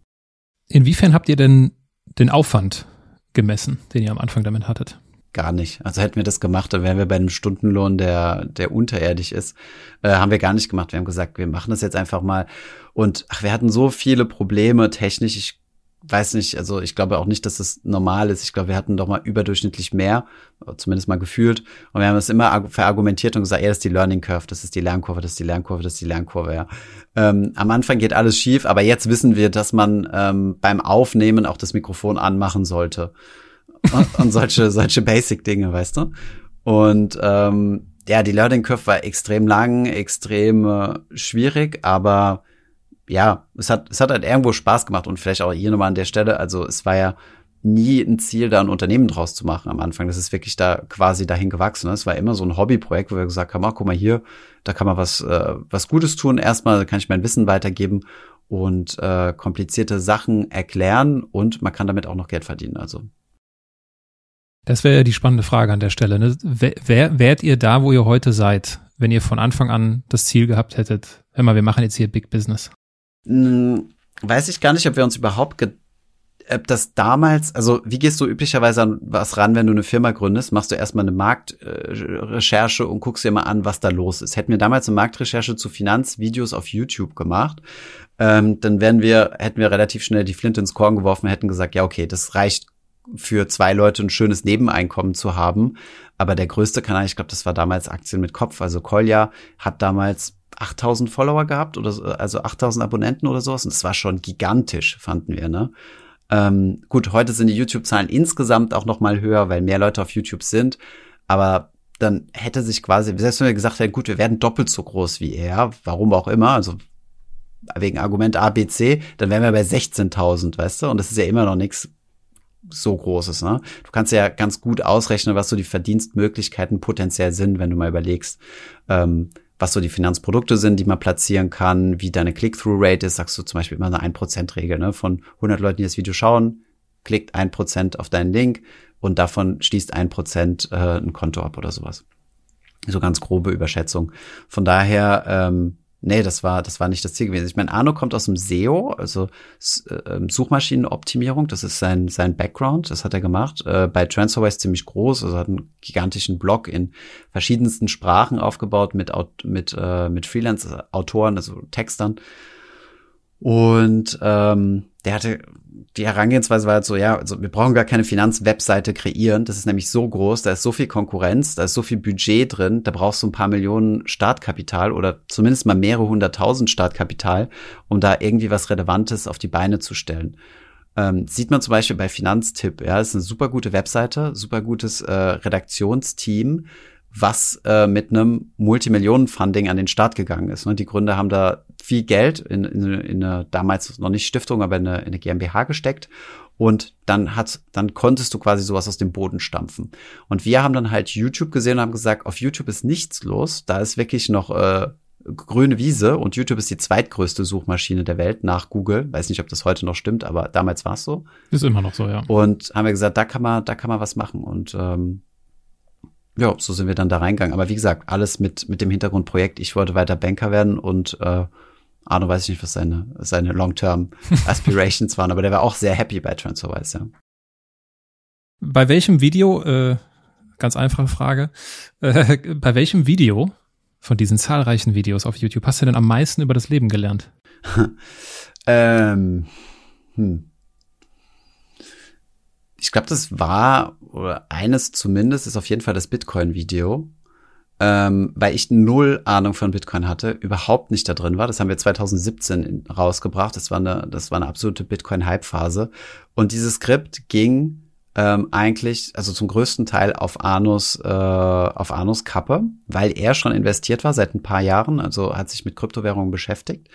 Inwiefern habt ihr denn den Aufwand gemessen, den ihr am Anfang damit hattet? Gar nicht. Also hätten wir das gemacht, dann wären wir bei einem Stundenlohn, der, der unterirdisch ist. Äh, haben wir gar nicht gemacht. Wir haben gesagt, wir machen das jetzt einfach mal. Und ach, wir hatten so viele Probleme technisch. Ich weiß nicht, also ich glaube auch nicht, dass das normal ist. Ich glaube, wir hatten doch mal überdurchschnittlich mehr, zumindest mal gefühlt. Und wir haben es immer verargumentiert und gesagt, ja, das ist die Learning Curve, das ist die Lernkurve, das ist die Lernkurve, das ist die Lernkurve, ja. Ähm, am Anfang geht alles schief, aber jetzt wissen wir, dass man ähm, beim Aufnehmen auch das Mikrofon anmachen sollte. Und, und solche, solche Basic-Dinge, weißt du? Und ähm, ja, die Learning Curve war extrem lang, extrem äh, schwierig, aber ja, es hat, es hat halt irgendwo Spaß gemacht und vielleicht auch hier nochmal an der Stelle. Also es war ja nie ein Ziel, da ein Unternehmen draus zu machen am Anfang. Das ist wirklich da quasi dahin gewachsen. Es war immer so ein Hobbyprojekt, wo wir gesagt haben, ah, guck mal hier, da kann man was, äh, was Gutes tun. Erstmal kann ich mein Wissen weitergeben und äh, komplizierte Sachen erklären und man kann damit auch noch Geld verdienen. Also das wäre ja die spannende Frage an der Stelle. Ne? Wär, wärt ihr da, wo ihr heute seid, wenn ihr von Anfang an das Ziel gehabt hättet, hör mal, wir machen jetzt hier Big Business? Hm, weiß ich gar nicht, ob wir uns überhaupt ob das damals, also wie gehst du üblicherweise an was ran, wenn du eine Firma gründest? Machst du erstmal eine Marktrecherche und guckst dir mal an, was da los ist. Hätten wir damals eine Marktrecherche zu Finanzvideos auf YouTube gemacht, ähm, dann wären wir, hätten wir relativ schnell die Flinte ins Korn geworfen, hätten gesagt, ja, okay, das reicht für zwei Leute ein schönes Nebeneinkommen zu haben. Aber der größte Kanal, ich glaube, das war damals Aktien mit Kopf. Also Kolja hat damals 8000 Follower gehabt oder so, also 8000 Abonnenten oder sowas. Und das war schon gigantisch, fanden wir, ne? Ähm, gut, heute sind die YouTube-Zahlen insgesamt auch noch mal höher, weil mehr Leute auf YouTube sind. Aber dann hätte sich quasi, selbst wenn wir gesagt hätten, gut, wir werden doppelt so groß wie er, warum auch immer, also wegen Argument A, B, C, dann wären wir bei 16.000, weißt du? Und das ist ja immer noch nichts so Großes, ne? Du kannst ja ganz gut ausrechnen, was so die Verdienstmöglichkeiten potenziell sind, wenn du mal überlegst, ähm, was so die Finanzprodukte sind, die man platzieren kann, wie deine Click-Through-Rate ist, sagst du zum Beispiel immer eine 1%-Regel, ne? Von 100 Leuten, die das Video schauen, klickt 1% auf deinen Link und davon schließt 1% äh, ein Konto ab oder sowas. So ganz grobe Überschätzung. Von daher, ähm, Nee, das war, das war nicht das Ziel gewesen. Ich meine, Arno kommt aus dem SEO, also äh, Suchmaschinenoptimierung, das ist sein, sein Background, das hat er gemacht. Äh, bei Transferwise ziemlich groß, also hat einen gigantischen Blog in verschiedensten Sprachen aufgebaut mit, mit, äh, mit Freelance-Autoren, also Textern. Und ähm, der hatte die Herangehensweise war halt so, ja, also wir brauchen gar keine Finanzwebseite kreieren. Das ist nämlich so groß, da ist so viel Konkurrenz, da ist so viel Budget drin, da brauchst du ein paar Millionen Startkapital oder zumindest mal mehrere hunderttausend Startkapital, um da irgendwie was Relevantes auf die Beine zu stellen. Ähm, sieht man zum Beispiel bei Finanztipp, ja, ist eine super gute Webseite, super gutes äh, Redaktionsteam, was äh, mit einem Multimillionen-Funding an den Start gegangen ist. Ne? Die Gründer haben da viel Geld in, in, in eine damals noch nicht Stiftung, aber in eine, in eine GmbH gesteckt und dann hat, dann konntest du quasi sowas aus dem Boden stampfen. Und wir haben dann halt YouTube gesehen und haben gesagt, auf YouTube ist nichts los, da ist wirklich noch äh, grüne Wiese und YouTube ist die zweitgrößte Suchmaschine der Welt nach Google. Weiß nicht, ob das heute noch stimmt, aber damals war es so. Ist immer noch so, ja. Und haben wir gesagt, da kann man, da kann man was machen. Und ähm, ja, so sind wir dann da reingegangen. Aber wie gesagt, alles mit, mit dem Hintergrundprojekt. Ich wollte weiter Banker werden und äh, Arno weiß ich nicht, was seine, seine Long-Term Aspirations waren, aber der war auch sehr happy bei TransferWise, ja. Bei welchem Video, äh, ganz einfache Frage, äh, bei welchem Video von diesen zahlreichen Videos auf YouTube hast du denn am meisten über das Leben gelernt? ähm, Hm. Ich glaube, das war, oder eines zumindest, ist auf jeden Fall das Bitcoin-Video ähm, weil ich null Ahnung von Bitcoin hatte, überhaupt nicht da drin war. Das haben wir 2017 rausgebracht. Das war eine, das war eine absolute Bitcoin-Hype-Phase. Und dieses Skript ging ähm, eigentlich, also zum größten Teil auf Arnus, äh, auf Arnus Kappe, weil er schon investiert war seit ein paar Jahren, also hat sich mit Kryptowährungen beschäftigt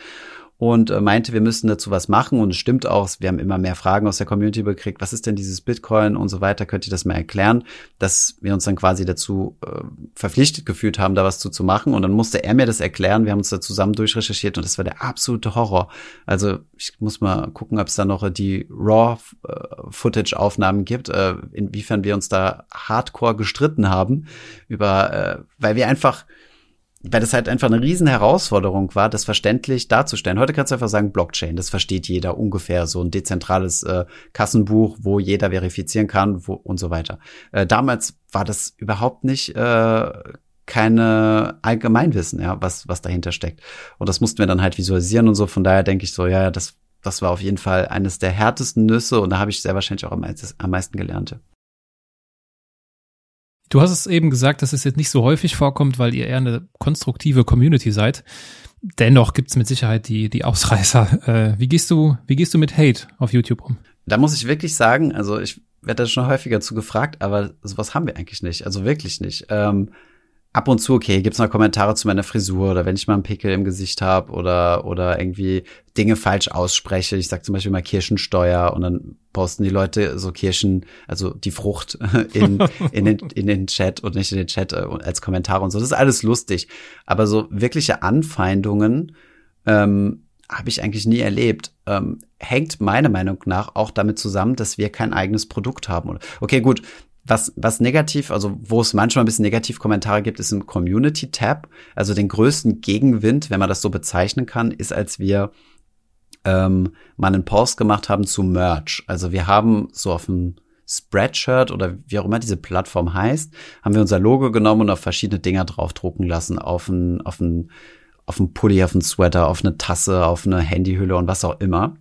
und äh, meinte, wir müssen dazu was machen. Und es stimmt auch, wir haben immer mehr Fragen aus der Community bekriegt. Was ist denn dieses Bitcoin und so weiter? Könnt ihr das mal erklären? Dass wir uns dann quasi dazu äh, verpflichtet gefühlt haben, da was zu, zu machen. Und dann musste er mir das erklären. Wir haben uns da zusammen durchrecherchiert und das war der absolute Horror. Also ich muss mal gucken, ob es da noch die Raw-Footage-Aufnahmen gibt, äh, inwiefern wir uns da hardcore gestritten haben über, äh, weil wir einfach weil das halt einfach eine riesen Herausforderung war, das verständlich darzustellen. Heute kannst du einfach sagen Blockchain, das versteht jeder ungefähr, so ein dezentrales äh, Kassenbuch, wo jeder verifizieren kann wo, und so weiter. Äh, damals war das überhaupt nicht äh, keine Allgemeinwissen, ja, was was dahinter steckt. Und das mussten wir dann halt visualisieren und so. Von daher denke ich so, ja, das das war auf jeden Fall eines der härtesten Nüsse und da habe ich sehr wahrscheinlich auch am am meisten gelernt. Du hast es eben gesagt, dass es jetzt nicht so häufig vorkommt, weil ihr eher eine konstruktive Community seid. Dennoch gibt es mit Sicherheit die, die Ausreißer. Äh, wie, gehst du, wie gehst du mit Hate auf YouTube um? Da muss ich wirklich sagen, also ich werde da schon häufiger zu gefragt, aber sowas haben wir eigentlich nicht. Also wirklich nicht. Ähm, ab und zu, okay, gibt's mal Kommentare zu meiner Frisur oder wenn ich mal einen Pickel im Gesicht habe oder, oder irgendwie Dinge falsch ausspreche. Ich sag zum Beispiel mal Kirschensteuer und dann posten die Leute so Kirschen, also die Frucht in, in, den, in den Chat und nicht in den Chat äh, als Kommentare und so. Das ist alles lustig. Aber so wirkliche Anfeindungen ähm, habe ich eigentlich nie erlebt. Ähm, hängt meiner Meinung nach auch damit zusammen, dass wir kein eigenes Produkt haben. Okay, gut, was, was negativ, also wo es manchmal ein bisschen negativ Kommentare gibt, ist ein Community-Tab. Also den größten Gegenwind, wenn man das so bezeichnen kann, ist, als wir ähm, mal einen Post gemacht haben zu Merch. Also wir haben so auf dem Spreadshirt oder wie auch immer diese Plattform heißt, haben wir unser Logo genommen und auf verschiedene Dinger draufdrucken lassen, auf ein, auf ein, auf ein Pulli, auf ein Sweater, auf eine Tasse, auf eine Handyhülle und was auch immer.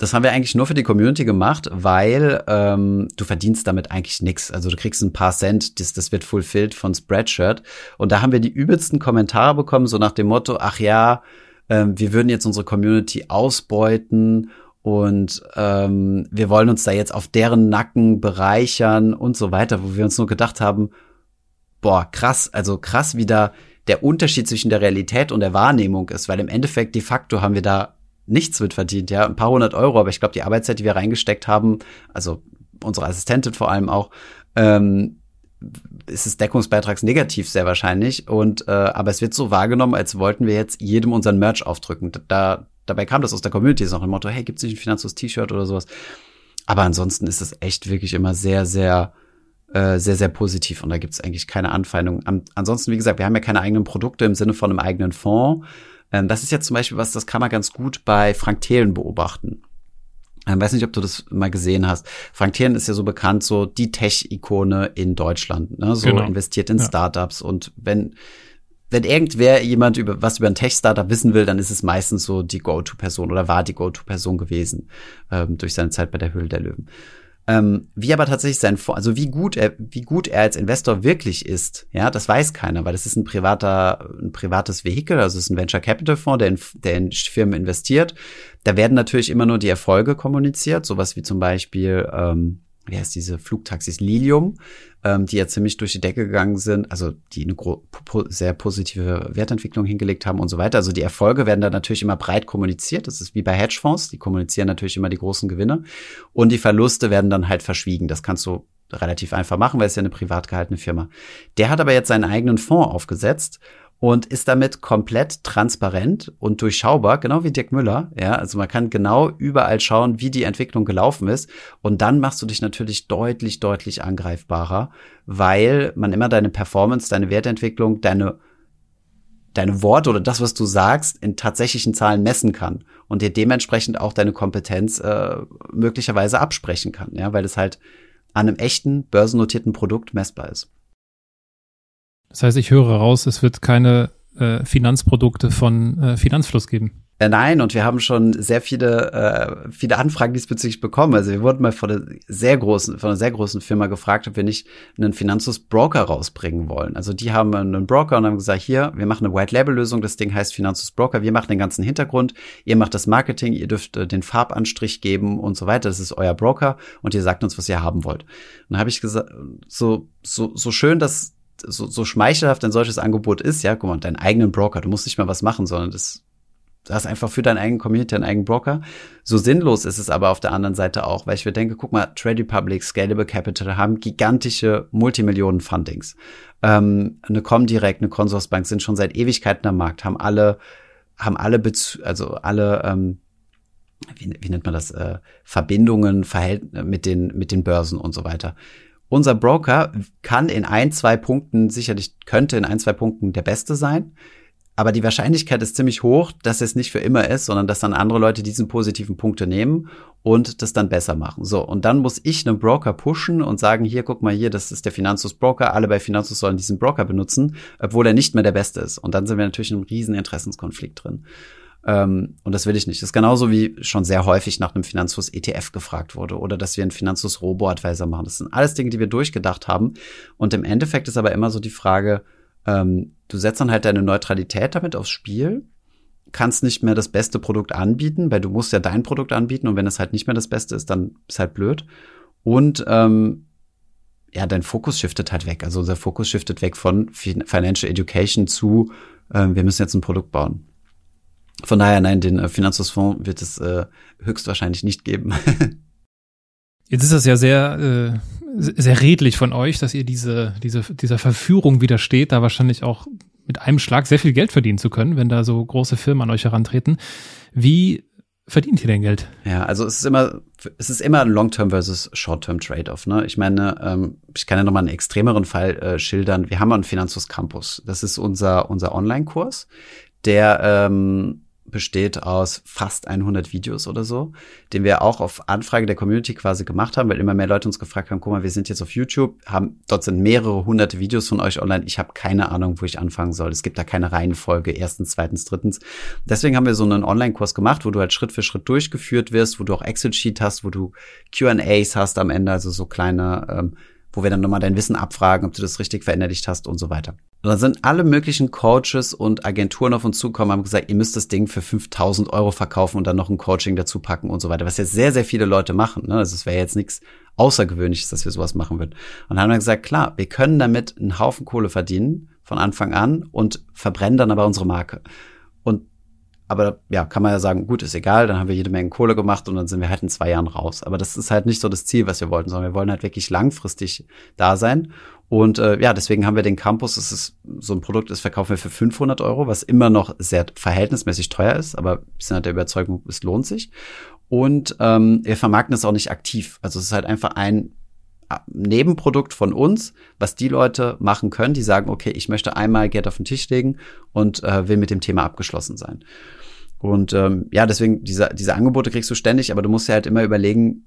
Das haben wir eigentlich nur für die Community gemacht, weil ähm, du verdienst damit eigentlich nichts. Also du kriegst ein paar Cent, das, das wird fulfilled von Spreadshirt. Und da haben wir die übelsten Kommentare bekommen, so nach dem Motto, ach ja, ähm, wir würden jetzt unsere Community ausbeuten und ähm, wir wollen uns da jetzt auf deren Nacken bereichern und so weiter, wo wir uns nur gedacht haben, boah, krass, also krass, wie da der Unterschied zwischen der Realität und der Wahrnehmung ist, weil im Endeffekt de facto haben wir da nichts wird verdient, ja, ein paar hundert Euro, aber ich glaube, die Arbeitszeit, die wir reingesteckt haben, also unsere Assistentin vor allem auch, ähm, ist es deckungsbeitragsnegativ sehr wahrscheinlich und äh, aber es wird so wahrgenommen, als wollten wir jetzt jedem unseren Merch aufdrücken. Da dabei kam das aus der Community so nach dem Motto, hey, gibt's nicht ein Finanzlos T-Shirt oder sowas? Aber ansonsten ist es echt wirklich immer sehr sehr äh, sehr sehr positiv und da gibt's eigentlich keine Anfeindung. Am, ansonsten wie gesagt, wir haben ja keine eigenen Produkte im Sinne von einem eigenen Fonds ähm, das ist jetzt zum Beispiel was, das kann man ganz gut bei Frank Thelen beobachten. Ich ähm, weiß nicht, ob du das mal gesehen hast. Frank Thelen ist ja so bekannt, so die Tech-Ikone in Deutschland, ne? so genau. investiert in ja. Startups und wenn wenn irgendwer jemand über was über ein Tech-Startup wissen will, dann ist es meistens so die Go-To-Person oder war die Go-To-Person gewesen ähm, durch seine Zeit bei der Höhle der Löwen. Ähm, wie aber tatsächlich sein, also wie gut er, wie gut er als Investor wirklich ist, ja, das weiß keiner, weil das ist ein privater, ein privates Vehikel, also es ist ein Venture Capital Fonds, der in, der in Firmen investiert. Da werden natürlich immer nur die Erfolge kommuniziert, sowas wie zum Beispiel ähm, wie heißt diese Flugtaxis Lilium, ähm, die ja ziemlich durch die Decke gegangen sind, also die eine sehr positive Wertentwicklung hingelegt haben und so weiter. Also die Erfolge werden da natürlich immer breit kommuniziert. Das ist wie bei Hedgefonds, die kommunizieren natürlich immer die großen Gewinne und die Verluste werden dann halt verschwiegen. Das kannst du relativ einfach machen, weil es ja eine privat gehaltene Firma. Der hat aber jetzt seinen eigenen Fonds aufgesetzt und ist damit komplett transparent und durchschaubar, genau wie Dirk Müller. Ja, also man kann genau überall schauen, wie die Entwicklung gelaufen ist. Und dann machst du dich natürlich deutlich, deutlich angreifbarer, weil man immer deine Performance, deine Wertentwicklung, deine deine Worte oder das, was du sagst, in tatsächlichen Zahlen messen kann und dir dementsprechend auch deine Kompetenz äh, möglicherweise absprechen kann, ja, weil es halt an einem echten börsennotierten Produkt messbar ist. Das heißt, ich höre raus, es wird keine äh, Finanzprodukte von äh, Finanzfluss geben. Äh, nein, und wir haben schon sehr viele, äh, viele Anfragen diesbezüglich bekommen. Also wir wurden mal von einer sehr großen, von einer sehr großen Firma gefragt, ob wir nicht einen Finanzus-Broker rausbringen wollen. Also die haben einen Broker und haben gesagt, hier, wir machen eine White-Label-Lösung, das Ding heißt Finanzus-Broker, wir machen den ganzen Hintergrund, ihr macht das Marketing, ihr dürft äh, den Farbanstrich geben und so weiter. Das ist euer Broker und ihr sagt uns, was ihr haben wollt. Und dann habe ich gesagt, so, so, so schön, dass so, so schmeichelhaft ein solches Angebot ist, ja, guck mal, deinen eigenen Broker, du musst nicht mal was machen, sondern das Du hast einfach für deinen eigenen Community einen eigenen Broker. So sinnlos ist es aber auf der anderen Seite auch, weil ich mir denke, guck mal, Trade Republic, Scalable Capital haben gigantische Multimillionen-Fundings. Ähm, eine Comdirect, eine Consorsbank sind schon seit Ewigkeiten am Markt, haben alle, haben alle, Bez also alle, ähm, wie, wie nennt man das, äh, Verbindungen Verhält mit den, mit den Börsen und so weiter. Unser Broker kann in ein, zwei Punkten, sicherlich könnte in ein, zwei Punkten der Beste sein aber die Wahrscheinlichkeit ist ziemlich hoch, dass es nicht für immer ist, sondern dass dann andere Leute diesen positiven Punkte nehmen und das dann besser machen. So, und dann muss ich einen Broker pushen und sagen, hier, guck mal hier, das ist der Finanzus Broker, alle bei Finanzus sollen diesen Broker benutzen, obwohl er nicht mehr der Beste ist. Und dann sind wir natürlich in einem riesen Interessenskonflikt drin. Ähm, und das will ich nicht. Das ist genauso wie schon sehr häufig nach einem Finanzus ETF gefragt wurde oder dass wir einen Finanzus Robo-Advisor machen. Das sind alles Dinge, die wir durchgedacht haben. Und im Endeffekt ist aber immer so die Frage, ähm, du setzt dann halt deine Neutralität damit aufs Spiel, kannst nicht mehr das beste Produkt anbieten, weil du musst ja dein Produkt anbieten und wenn es halt nicht mehr das Beste ist, dann ist halt blöd. Und ähm, ja, dein Fokus shiftet halt weg. Also unser Fokus shiftet weg von Financial Education zu, äh, wir müssen jetzt ein Produkt bauen. Von daher, nein, den äh, Finanzfonds wird es äh, höchstwahrscheinlich nicht geben. Jetzt ist das ja sehr, äh, sehr redlich von euch, dass ihr diese, diese, dieser Verführung widersteht, da wahrscheinlich auch mit einem Schlag sehr viel Geld verdienen zu können, wenn da so große Firmen an euch herantreten. Wie verdient ihr denn Geld? Ja, also es ist immer, es ist immer ein Long-Term versus Short-Term Trade-off. Ne? Ich meine, ähm, ich kann ja nochmal einen extremeren Fall äh, schildern. Wir haben einen Finanzus Campus. Das ist unser, unser Online-Kurs, der ähm, besteht aus fast 100 Videos oder so, den wir auch auf Anfrage der Community quasi gemacht haben, weil immer mehr Leute uns gefragt haben, guck mal, wir sind jetzt auf YouTube, haben dort sind mehrere hunderte Videos von euch online. Ich habe keine Ahnung, wo ich anfangen soll. Es gibt da keine Reihenfolge, erstens, zweitens, drittens. Deswegen haben wir so einen Online-Kurs gemacht, wo du halt Schritt für Schritt durchgeführt wirst, wo du auch Excel-Sheet hast, wo du Q&As hast am Ende, also so kleine ähm, wo wir dann nochmal dein Wissen abfragen, ob du das richtig verinnerlicht hast und so weiter. Und dann sind alle möglichen Coaches und Agenturen auf uns zugekommen, haben gesagt, ihr müsst das Ding für 5000 Euro verkaufen und dann noch ein Coaching dazu packen und so weiter, was jetzt sehr, sehr viele Leute machen. Ne? Also es wäre jetzt nichts Außergewöhnliches, dass wir sowas machen würden. Und dann haben wir gesagt, klar, wir können damit einen Haufen Kohle verdienen von Anfang an und verbrennen dann aber unsere Marke. Und aber ja, kann man ja sagen, gut, ist egal, dann haben wir jede Menge Kohle gemacht und dann sind wir halt in zwei Jahren raus. Aber das ist halt nicht so das Ziel, was wir wollten, sondern wir wollen halt wirklich langfristig da sein. Und äh, ja, deswegen haben wir den Campus, das ist so ein Produkt, das verkaufen wir für 500 Euro, was immer noch sehr verhältnismäßig teuer ist, aber wir sind halt der Überzeugung, es lohnt sich. Und ähm, wir vermarkten es auch nicht aktiv. Also es ist halt einfach ein Nebenprodukt von uns, was die Leute machen können, die sagen, okay, ich möchte einmal Geld auf den Tisch legen und äh, will mit dem Thema abgeschlossen sein. Und ähm, ja, deswegen, diese, diese Angebote kriegst du ständig, aber du musst ja halt immer überlegen,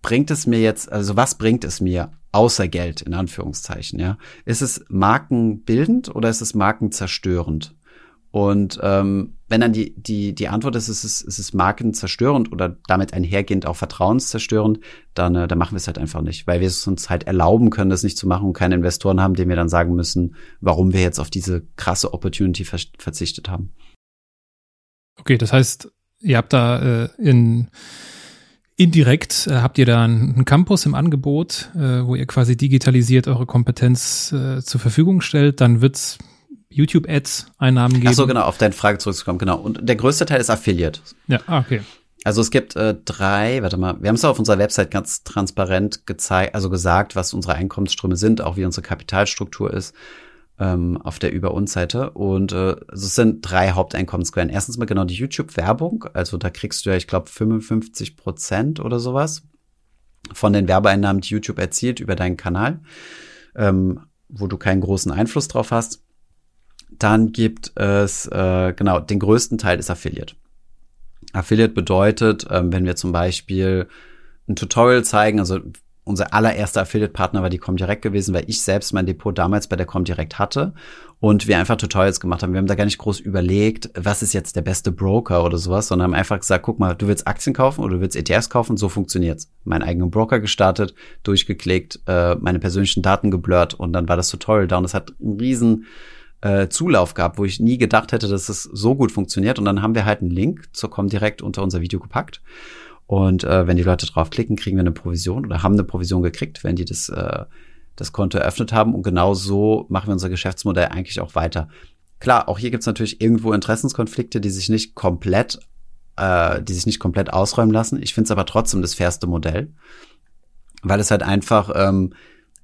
bringt es mir jetzt, also was bringt es mir außer Geld, in Anführungszeichen, ja? Ist es markenbildend oder ist es markenzerstörend? Und ähm, wenn dann die, die, die Antwort ist, es ist, es ist markenzerstörend oder damit einhergehend auch vertrauenszerstörend, dann, äh, dann machen wir es halt einfach nicht, weil wir es uns halt erlauben können, das nicht zu machen und keine Investoren haben, denen wir dann sagen müssen, warum wir jetzt auf diese krasse Opportunity ver verzichtet haben. Okay, das heißt, ihr habt da äh, in indirekt äh, habt ihr da einen Campus im Angebot, äh, wo ihr quasi digitalisiert eure Kompetenz äh, zur Verfügung stellt, dann wird's YouTube-Ads Einnahmen geben. Ach so, genau, auf deine Frage zurückzukommen, genau. Und der größte Teil ist Affiliate. Ja, ah, okay. Also es gibt äh, drei, warte mal, wir haben es auf unserer Website ganz transparent gezeigt, also gesagt, was unsere Einkommensströme sind, auch wie unsere Kapitalstruktur ist ähm, auf der Über uns Seite. Und äh, also es sind drei Haupteinkommensquellen. Erstens mal genau die YouTube-Werbung. Also da kriegst du ja, ich glaube, 55 Prozent oder sowas von den Werbeeinnahmen, die YouTube erzielt über deinen Kanal, ähm, wo du keinen großen Einfluss drauf hast. Dann gibt es, äh, genau, den größten Teil ist Affiliate. Affiliate bedeutet, ähm, wenn wir zum Beispiel ein Tutorial zeigen, also unser allererster Affiliate-Partner war die Comdirect gewesen, weil ich selbst mein Depot damals bei der Comdirect hatte und wir einfach Tutorials gemacht haben. Wir haben da gar nicht groß überlegt, was ist jetzt der beste Broker oder sowas, sondern haben einfach gesagt, guck mal, du willst Aktien kaufen oder du willst ETFs kaufen, so funktioniert's. Meinen eigenen Broker gestartet, durchgeklickt, äh, meine persönlichen Daten geblurrt und dann war das Tutorial da und es hat einen riesen äh, Zulauf gehabt, wo ich nie gedacht hätte, dass es so gut funktioniert und dann haben wir halt einen Link zur Comdirect unter unser Video gepackt und äh, wenn die Leute draufklicken, kriegen wir eine Provision oder haben eine Provision gekriegt, wenn die das, äh, das Konto eröffnet haben. Und genau so machen wir unser Geschäftsmodell eigentlich auch weiter. Klar, auch hier gibt's natürlich irgendwo Interessenskonflikte, die sich nicht komplett, äh, die sich nicht komplett ausräumen lassen. Ich finde es aber trotzdem das fairste Modell, weil es halt einfach ähm,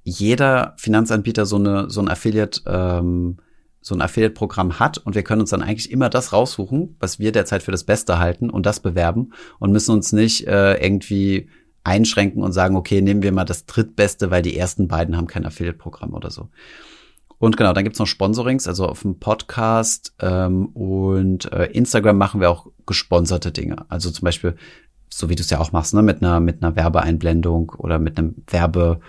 jeder Finanzanbieter so eine so ein Affiliate ähm, so ein Affiliate-Programm hat und wir können uns dann eigentlich immer das raussuchen, was wir derzeit für das Beste halten und das bewerben und müssen uns nicht äh, irgendwie einschränken und sagen, okay, nehmen wir mal das drittbeste, weil die ersten beiden haben kein Affiliate-Programm oder so. Und genau, dann gibt's noch Sponsorings, also auf dem Podcast ähm, und äh, Instagram machen wir auch gesponserte Dinge. Also zum Beispiel, so wie du es ja auch machst, ne, mit einer mit einer Werbeeinblendung oder mit einem Werbe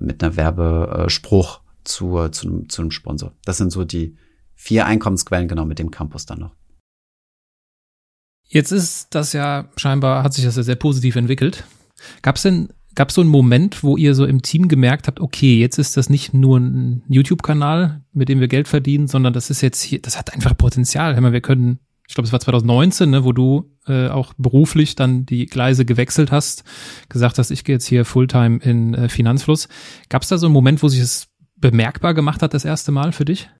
mit einer Werbespruch zu, zu, zu einem Sponsor. Das sind so die vier Einkommensquellen genau mit dem Campus dann noch. Jetzt ist das ja scheinbar, hat sich das ja sehr positiv entwickelt. Gab es denn, gab es so einen Moment, wo ihr so im Team gemerkt habt, okay, jetzt ist das nicht nur ein YouTube-Kanal, mit dem wir Geld verdienen, sondern das ist jetzt hier, das hat einfach Potenzial. wir können, ich glaube, es war 2019, ne, wo du äh, auch beruflich dann die Gleise gewechselt hast, gesagt hast, ich gehe jetzt hier Fulltime in äh, Finanzfluss. Gab es da so einen Moment, wo sich es bemerkbar gemacht hat das erste Mal für dich?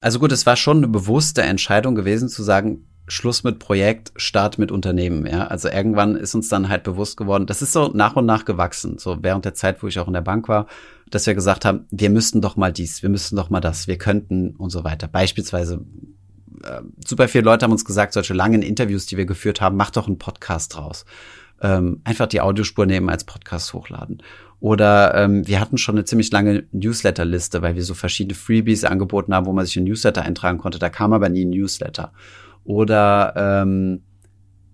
Also gut, es war schon eine bewusste Entscheidung gewesen zu sagen, Schluss mit Projekt, Start mit Unternehmen, ja. Also irgendwann ist uns dann halt bewusst geworden, das ist so nach und nach gewachsen, so während der Zeit, wo ich auch in der Bank war, dass wir gesagt haben, wir müssten doch mal dies, wir müssten doch mal das, wir könnten und so weiter. Beispielsweise, äh, super viele Leute haben uns gesagt, solche langen Interviews, die wir geführt haben, mach doch einen Podcast draus. Ähm, einfach die Audiospur nehmen als Podcast hochladen. Oder ähm, wir hatten schon eine ziemlich lange Newsletter-Liste, weil wir so verschiedene Freebies angeboten haben, wo man sich in Newsletter eintragen konnte. Da kam aber nie ein Newsletter. Oder ähm,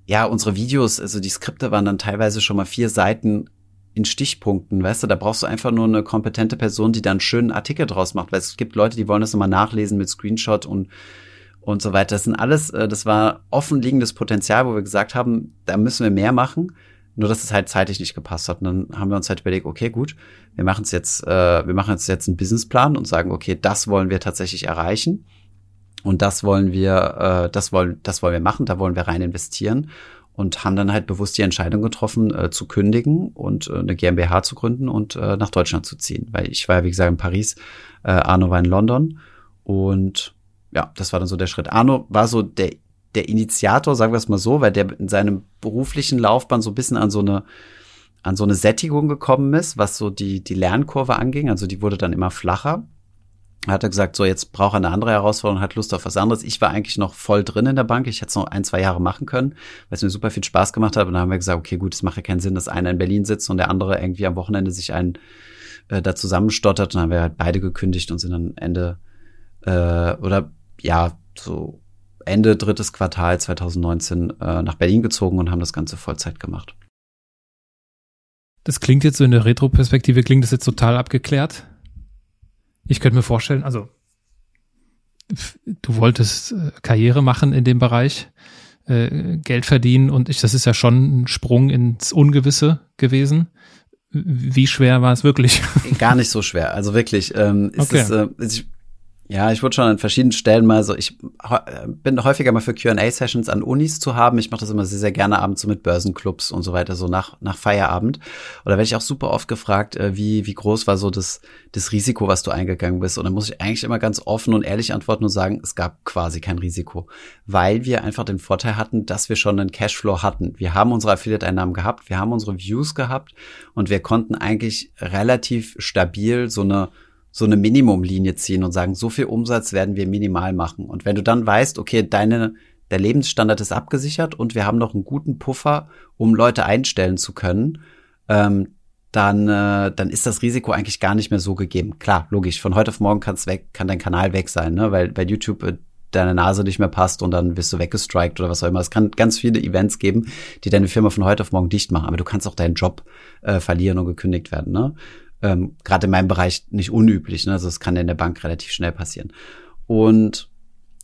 ja, unsere Videos, also die Skripte waren dann teilweise schon mal vier Seiten in Stichpunkten, weißt du, da brauchst du einfach nur eine kompetente Person, die dann einen schönen Artikel draus macht, weil es gibt Leute, die wollen das nochmal nachlesen mit Screenshot und und so weiter. Das sind alles, äh, das war offenliegendes Potenzial, wo wir gesagt haben, da müssen wir mehr machen. Nur dass es halt zeitlich nicht gepasst hat. Und dann haben wir uns halt überlegt, okay, gut, wir machen es jetzt, äh, wir machen jetzt jetzt einen Businessplan und sagen, okay, das wollen wir tatsächlich erreichen. Und das wollen wir, äh, das wollen, das wollen wir machen, da wollen wir rein investieren und haben dann halt bewusst die Entscheidung getroffen, äh, zu kündigen und äh, eine GmbH zu gründen und äh, nach Deutschland zu ziehen. Weil ich war ja, wie gesagt, in Paris, äh, Arno war in London und ja, das war dann so der Schritt. Arno war so der der Initiator, sagen wir es mal so, weil der in seinem beruflichen Laufbahn so ein bisschen an so eine an so eine Sättigung gekommen ist, was so die die Lernkurve anging, also die wurde dann immer flacher. Er hat gesagt, so jetzt braucht er eine andere Herausforderung, hat Lust auf was anderes. Ich war eigentlich noch voll drin in der Bank. Ich hätte es noch ein, zwei Jahre machen können, weil es mir super viel Spaß gemacht hat. Und dann haben wir gesagt, okay, gut, es macht ja keinen Sinn, dass einer in Berlin sitzt und der andere irgendwie am Wochenende sich einen äh, da zusammenstottert. Und dann haben wir halt beide gekündigt und sind dann Ende äh, oder ja, so Ende drittes Quartal 2019 äh, nach Berlin gezogen und haben das Ganze Vollzeit gemacht. Das klingt jetzt so in der Retroperspektive, klingt das jetzt total abgeklärt. Ich könnte mir vorstellen, also du wolltest äh, Karriere machen in dem Bereich, äh, Geld verdienen und ich, das ist ja schon ein Sprung ins Ungewisse gewesen. Wie schwer war es wirklich? Gar nicht so schwer. Also wirklich, ähm, ist okay. es, äh, ich, ja, ich wurde schon an verschiedenen Stellen mal so, ich bin häufiger mal für Q&A-Sessions an Unis zu haben. Ich mache das immer sehr, sehr gerne abends so mit Börsenclubs und so weiter, so nach, nach Feierabend. Oder werde ich auch super oft gefragt, äh, wie, wie groß war so das, das Risiko, was du eingegangen bist? Und dann muss ich eigentlich immer ganz offen und ehrlich antworten und sagen, es gab quasi kein Risiko. Weil wir einfach den Vorteil hatten, dass wir schon einen Cashflow hatten. Wir haben unsere Affiliate-Einnahmen gehabt, wir haben unsere Views gehabt und wir konnten eigentlich relativ stabil so eine so eine Minimumlinie ziehen und sagen, so viel Umsatz werden wir minimal machen. Und wenn du dann weißt, okay, deine, der Lebensstandard ist abgesichert und wir haben noch einen guten Puffer, um Leute einstellen zu können, ähm, dann, äh, dann ist das Risiko eigentlich gar nicht mehr so gegeben. Klar, logisch, von heute auf morgen kann's weg, kann dein Kanal weg sein, ne? weil bei YouTube, äh, deine Nase nicht mehr passt und dann wirst du weggestrikt oder was auch immer. Es kann ganz viele Events geben, die deine Firma von heute auf morgen dicht machen, aber du kannst auch deinen Job äh, verlieren und gekündigt werden. Ne? Ähm, Gerade in meinem Bereich nicht unüblich, ne? also es kann in der Bank relativ schnell passieren. Und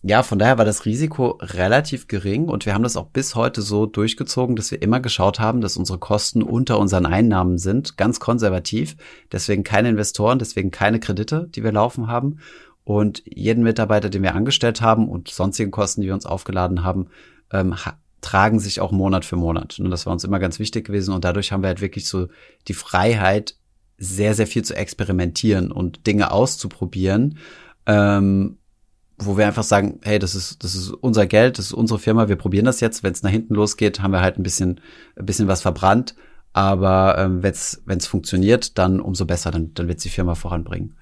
ja, von daher war das Risiko relativ gering und wir haben das auch bis heute so durchgezogen, dass wir immer geschaut haben, dass unsere Kosten unter unseren Einnahmen sind, ganz konservativ. Deswegen keine Investoren, deswegen keine Kredite, die wir laufen haben. Und jeden Mitarbeiter, den wir angestellt haben und sonstigen Kosten, die wir uns aufgeladen haben, ähm, tragen sich auch Monat für Monat. Und das war uns immer ganz wichtig gewesen. Und dadurch haben wir halt wirklich so die Freiheit, sehr, sehr viel zu experimentieren und Dinge auszuprobieren. Ähm, wo wir einfach sagen, hey, das ist, das ist unser Geld, das ist unsere Firma, wir probieren das jetzt. Wenn es nach hinten losgeht, haben wir halt ein bisschen, ein bisschen was verbrannt. Aber ähm, wenn es funktioniert, dann umso besser, dann, dann wird die Firma voranbringen.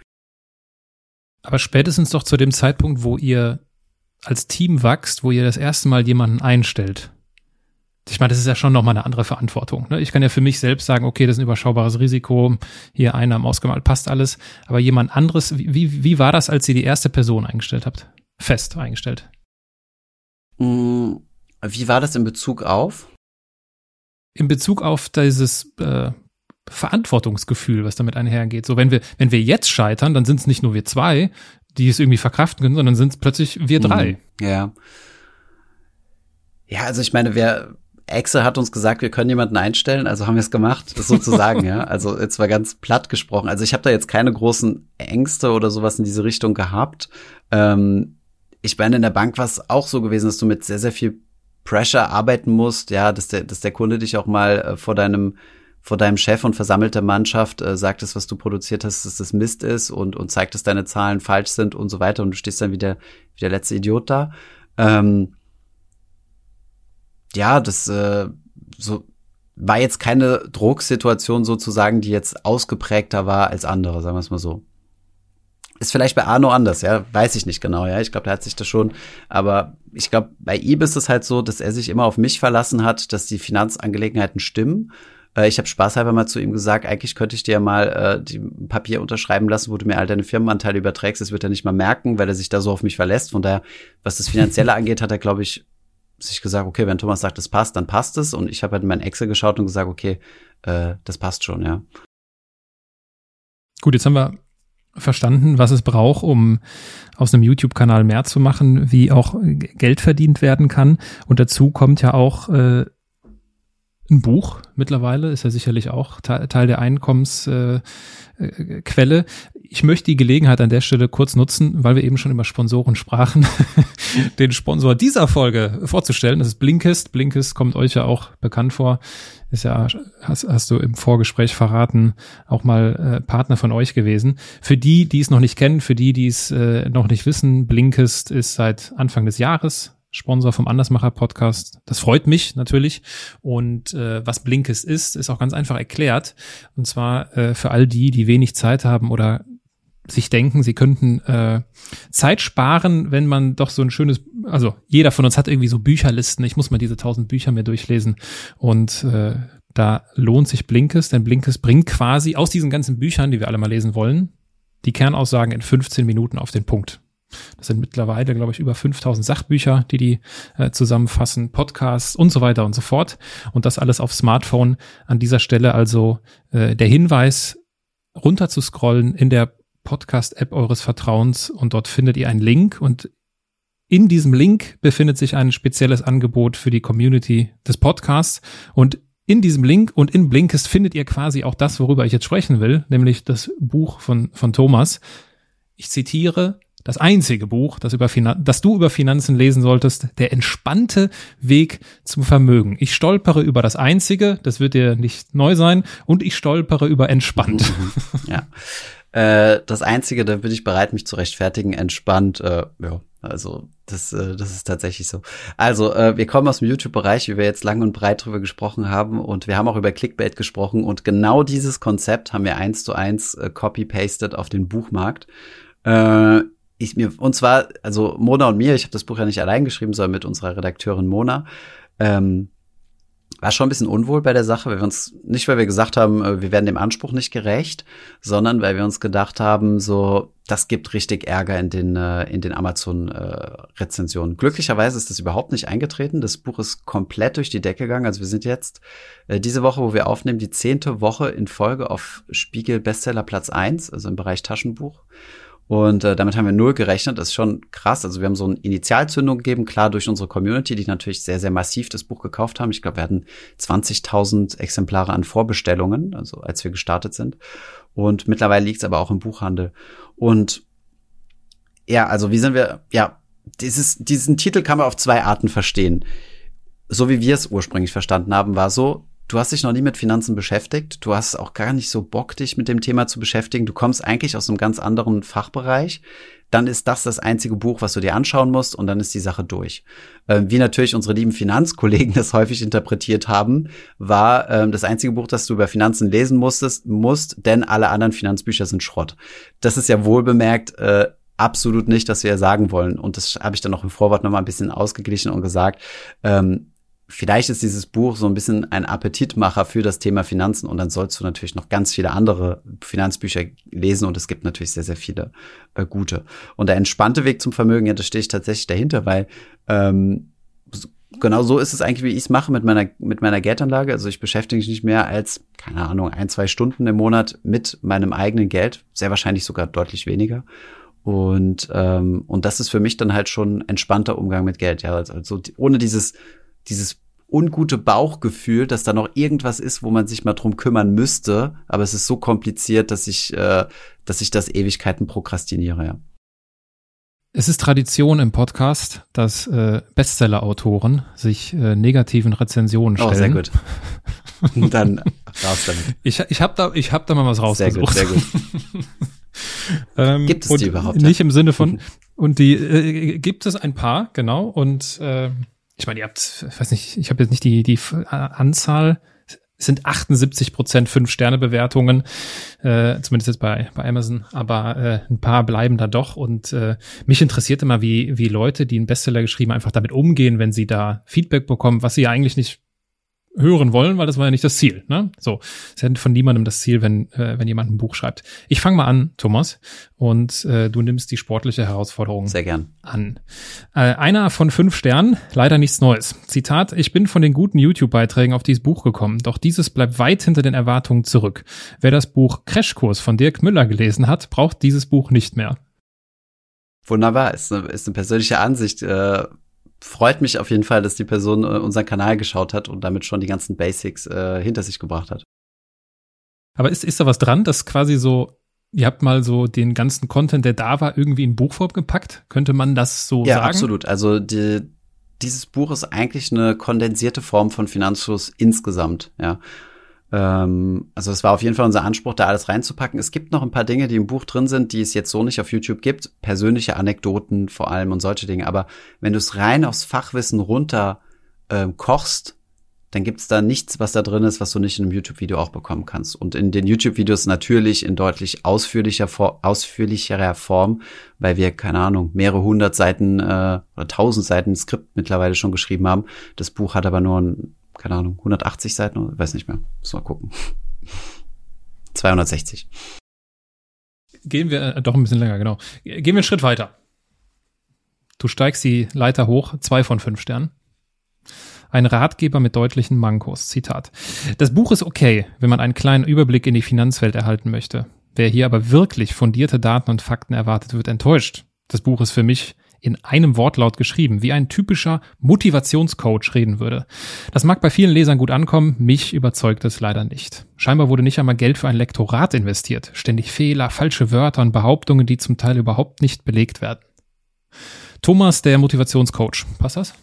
Aber spätestens doch zu dem Zeitpunkt, wo ihr als Team wächst, wo ihr das erste Mal jemanden einstellt. Ich meine, das ist ja schon nochmal eine andere Verantwortung. Ne? Ich kann ja für mich selbst sagen, okay, das ist ein überschaubares Risiko, hier Einnahmen ausgemalt, passt alles. Aber jemand anderes, wie, wie war das, als ihr die erste Person eingestellt habt? Fest eingestellt? Mm, wie war das in Bezug auf? In Bezug auf dieses äh, Verantwortungsgefühl, was damit einhergeht. So, wenn wir, wenn wir jetzt scheitern, dann sind es nicht nur wir zwei, die es irgendwie verkraften können, sondern sind es plötzlich wir drei. Mhm, ja. Ja, also ich meine, wer Excel hat uns gesagt, wir können jemanden einstellen, also haben wir es gemacht, sozusagen, ja. Also jetzt war ganz platt gesprochen. Also ich habe da jetzt keine großen Ängste oder sowas in diese Richtung gehabt. Ähm, ich meine, in der Bank war es auch so gewesen, dass du mit sehr, sehr viel Pressure arbeiten musst, ja, dass der, dass der Kunde dich auch mal äh, vor deinem vor deinem Chef und versammelter Mannschaft äh, sagtest, was du produziert hast, dass das Mist ist und, und zeigt, dass deine Zahlen falsch sind und so weiter und du stehst dann wie der, wie der letzte Idiot da. Ähm, ja, das äh, so war jetzt keine Drucksituation sozusagen, die jetzt ausgeprägter war als andere, sagen wir es mal so. Ist vielleicht bei Arno anders, ja, weiß ich nicht genau, ja. Ich glaube, der hat sich das schon, aber ich glaube, bei ihm ist es halt so, dass er sich immer auf mich verlassen hat, dass die Finanzangelegenheiten stimmen äh, ich habe spaßhalber mal zu ihm gesagt, eigentlich könnte ich dir mal äh, die Papier unterschreiben lassen, wo du mir all deine Firmenanteile überträgst. Das wird er nicht mal merken, weil er sich da so auf mich verlässt. Von daher, was das Finanzielle angeht, hat er, glaube ich, sich gesagt, okay, wenn Thomas sagt, das passt, dann passt es. Und ich habe halt in mein Excel geschaut und gesagt, okay, äh, das passt schon, ja. Gut, jetzt haben wir verstanden, was es braucht, um aus einem YouTube-Kanal mehr zu machen, wie auch Geld verdient werden kann. Und dazu kommt ja auch äh, ein Buch mittlerweile, ist ja sicherlich auch Teil der Einkommensquelle. Äh, ich möchte die Gelegenheit an der Stelle kurz nutzen, weil wir eben schon über Sponsoren sprachen, den Sponsor dieser Folge vorzustellen. Das ist Blinkist. Blinkist kommt euch ja auch bekannt vor. Ist ja, hast, hast du im Vorgespräch verraten, auch mal äh, Partner von euch gewesen. Für die, die es noch nicht kennen, für die, die es äh, noch nicht wissen, Blinkist ist seit Anfang des Jahres Sponsor vom Andersmacher Podcast. Das freut mich natürlich. Und äh, was Blinkes ist, ist auch ganz einfach erklärt. Und zwar äh, für all die, die wenig Zeit haben oder sich denken, sie könnten äh, Zeit sparen, wenn man doch so ein schönes, also jeder von uns hat irgendwie so Bücherlisten. Ich muss mal diese tausend Bücher mir durchlesen und äh, da lohnt sich Blinkes, denn Blinkes bringt quasi aus diesen ganzen Büchern, die wir alle mal lesen wollen, die Kernaussagen in 15 Minuten auf den Punkt. Das sind mittlerweile, glaube ich, über 5000 Sachbücher, die die äh, zusammenfassen, Podcasts und so weiter und so fort. Und das alles auf Smartphone. An dieser Stelle also äh, der Hinweis, runter zu scrollen in der Podcast-App eures Vertrauens und dort findet ihr einen Link und in diesem Link befindet sich ein spezielles Angebot für die Community des Podcasts und in diesem Link und in Blinkist findet ihr quasi auch das, worüber ich jetzt sprechen will, nämlich das Buch von, von Thomas. Ich zitiere, das einzige Buch, das, über Finan das du über Finanzen lesen solltest, der entspannte Weg zum Vermögen. Ich stolpere über das einzige, das wird dir nicht neu sein, und ich stolpere über entspannt. Ja. Äh, das einzige, da bin ich bereit, mich zu rechtfertigen, entspannt, äh, ja. Also das, äh, das ist tatsächlich so. Also äh, wir kommen aus dem YouTube-Bereich, wie wir jetzt lang und breit drüber gesprochen haben und wir haben auch über Clickbait gesprochen und genau dieses Konzept haben wir eins zu eins äh, copy-pasted auf den Buchmarkt. Äh, ich mir, und zwar, also Mona und mir, ich habe das Buch ja nicht allein geschrieben, sondern mit unserer Redakteurin Mona. Ähm, war schon ein bisschen unwohl bei der Sache, weil wir uns, nicht weil wir gesagt haben, äh, wir werden dem Anspruch nicht gerecht, sondern weil wir uns gedacht haben, so, das gibt richtig Ärger in den, äh, in den Amazon-Rezensionen. Glücklicherweise ist das überhaupt nicht eingetreten. Das Buch ist komplett durch die Decke gegangen. Also wir sind jetzt äh, diese Woche, wo wir aufnehmen, die zehnte Woche in Folge auf Spiegel Bestseller Platz eins, also im Bereich Taschenbuch. Und äh, damit haben wir null gerechnet. Das ist schon krass. Also wir haben so eine Initialzündung gegeben, klar durch unsere Community, die natürlich sehr, sehr massiv das Buch gekauft haben. Ich glaube, wir hatten 20.000 Exemplare an Vorbestellungen, also als wir gestartet sind. Und mittlerweile liegt es aber auch im Buchhandel. Und ja, also wie sind wir, ja, dieses, diesen Titel kann man auf zwei Arten verstehen. So wie wir es ursprünglich verstanden haben, war so, du hast dich noch nie mit Finanzen beschäftigt, du hast auch gar nicht so Bock, dich mit dem Thema zu beschäftigen, du kommst eigentlich aus einem ganz anderen Fachbereich, dann ist das das einzige Buch, was du dir anschauen musst und dann ist die Sache durch. Ähm, wie natürlich unsere lieben Finanzkollegen das häufig interpretiert haben, war ähm, das einzige Buch, das du über Finanzen lesen musstest, musst, denn alle anderen Finanzbücher sind Schrott. Das ist ja wohl bemerkt, äh, absolut nicht, dass wir sagen wollen. Und das habe ich dann noch im Vorwort nochmal ein bisschen ausgeglichen und gesagt, ähm, vielleicht ist dieses Buch so ein bisschen ein Appetitmacher für das Thema Finanzen und dann sollst du natürlich noch ganz viele andere Finanzbücher lesen und es gibt natürlich sehr, sehr viele äh, gute. Und der entspannte Weg zum Vermögen, ja, da stehe ich tatsächlich dahinter, weil ähm, genau so ist es eigentlich, wie ich es mache mit meiner, mit meiner Geldanlage. Also ich beschäftige mich nicht mehr als, keine Ahnung, ein, zwei Stunden im Monat mit meinem eigenen Geld, sehr wahrscheinlich sogar deutlich weniger. Und, ähm, und das ist für mich dann halt schon entspannter Umgang mit Geld. Ja, also ohne dieses dieses ungute Bauchgefühl, dass da noch irgendwas ist, wo man sich mal drum kümmern müsste, aber es ist so kompliziert, dass ich, äh, dass ich das Ewigkeiten prokrastiniere, ja. Es ist Tradition im Podcast, dass äh, Bestseller-Autoren sich äh, negativen Rezensionen stellen. Oh, sehr gut. Dann raus damit. Ich, ich habe da, ich hab da mal was rausgesucht. Sehr gut, sehr gut. ähm, gibt es die überhaupt? Nicht ja? im Sinne von, und die äh, gibt es ein paar, genau. Und äh, ich meine, ihr habt, ich weiß nicht, ich habe jetzt nicht die, die Anzahl, es sind 78 Prozent Fünf-Sterne-Bewertungen, äh, zumindest jetzt bei, bei Amazon, aber äh, ein paar bleiben da doch. Und äh, mich interessiert immer, wie, wie Leute, die einen Bestseller geschrieben, einfach damit umgehen, wenn sie da Feedback bekommen, was sie ja eigentlich nicht hören wollen, weil das war ja nicht das Ziel. Ne? So, es ist ja von niemandem das Ziel, wenn, äh, wenn jemand ein Buch schreibt. Ich fange mal an, Thomas, und äh, du nimmst die sportliche Herausforderung Sehr gern. an. Äh, einer von fünf Sternen, leider nichts Neues. Zitat, ich bin von den guten YouTube-Beiträgen auf dieses Buch gekommen, doch dieses bleibt weit hinter den Erwartungen zurück. Wer das Buch Crashkurs von Dirk Müller gelesen hat, braucht dieses Buch nicht mehr. Wunderbar, ist eine, ist eine persönliche Ansicht. Äh freut mich auf jeden Fall, dass die Person äh, unseren Kanal geschaut hat und damit schon die ganzen Basics äh, hinter sich gebracht hat. Aber ist, ist da was dran, dass quasi so, ihr habt mal so den ganzen Content, der da war, irgendwie in Buchform gepackt? Könnte man das so ja, sagen? Ja, absolut. Also die, dieses Buch ist eigentlich eine kondensierte Form von Finanzfluss insgesamt, ja. Ähm, also es war auf jeden Fall unser Anspruch, da alles reinzupacken. Es gibt noch ein paar Dinge, die im Buch drin sind, die es jetzt so nicht auf YouTube gibt. Persönliche Anekdoten vor allem und solche Dinge. Aber wenn du es rein aufs Fachwissen runter ähm, kochst, dann gibt es da nichts, was da drin ist, was du nicht in einem YouTube-Video auch bekommen kannst. Und in den YouTube-Videos natürlich in deutlich ausführlicher, ausführlicherer Form, weil wir, keine Ahnung, mehrere hundert Seiten äh, oder tausend Seiten Skript mittlerweile schon geschrieben haben. Das Buch hat aber nur ein keine Ahnung, 180 Seiten, weiß nicht mehr. Muss mal gucken. 260. Gehen wir äh, doch ein bisschen länger, genau. Gehen wir einen Schritt weiter. Du steigst die Leiter hoch, zwei von fünf Sternen. Ein Ratgeber mit deutlichen Mankos. Zitat. Das Buch ist okay, wenn man einen kleinen Überblick in die Finanzwelt erhalten möchte. Wer hier aber wirklich fundierte Daten und Fakten erwartet, wird enttäuscht. Das Buch ist für mich in einem Wortlaut geschrieben, wie ein typischer Motivationscoach reden würde. Das mag bei vielen Lesern gut ankommen, mich überzeugt es leider nicht. Scheinbar wurde nicht einmal Geld für ein Lektorat investiert. Ständig Fehler, falsche Wörter und Behauptungen, die zum Teil überhaupt nicht belegt werden. Thomas, der Motivationscoach. Passt das?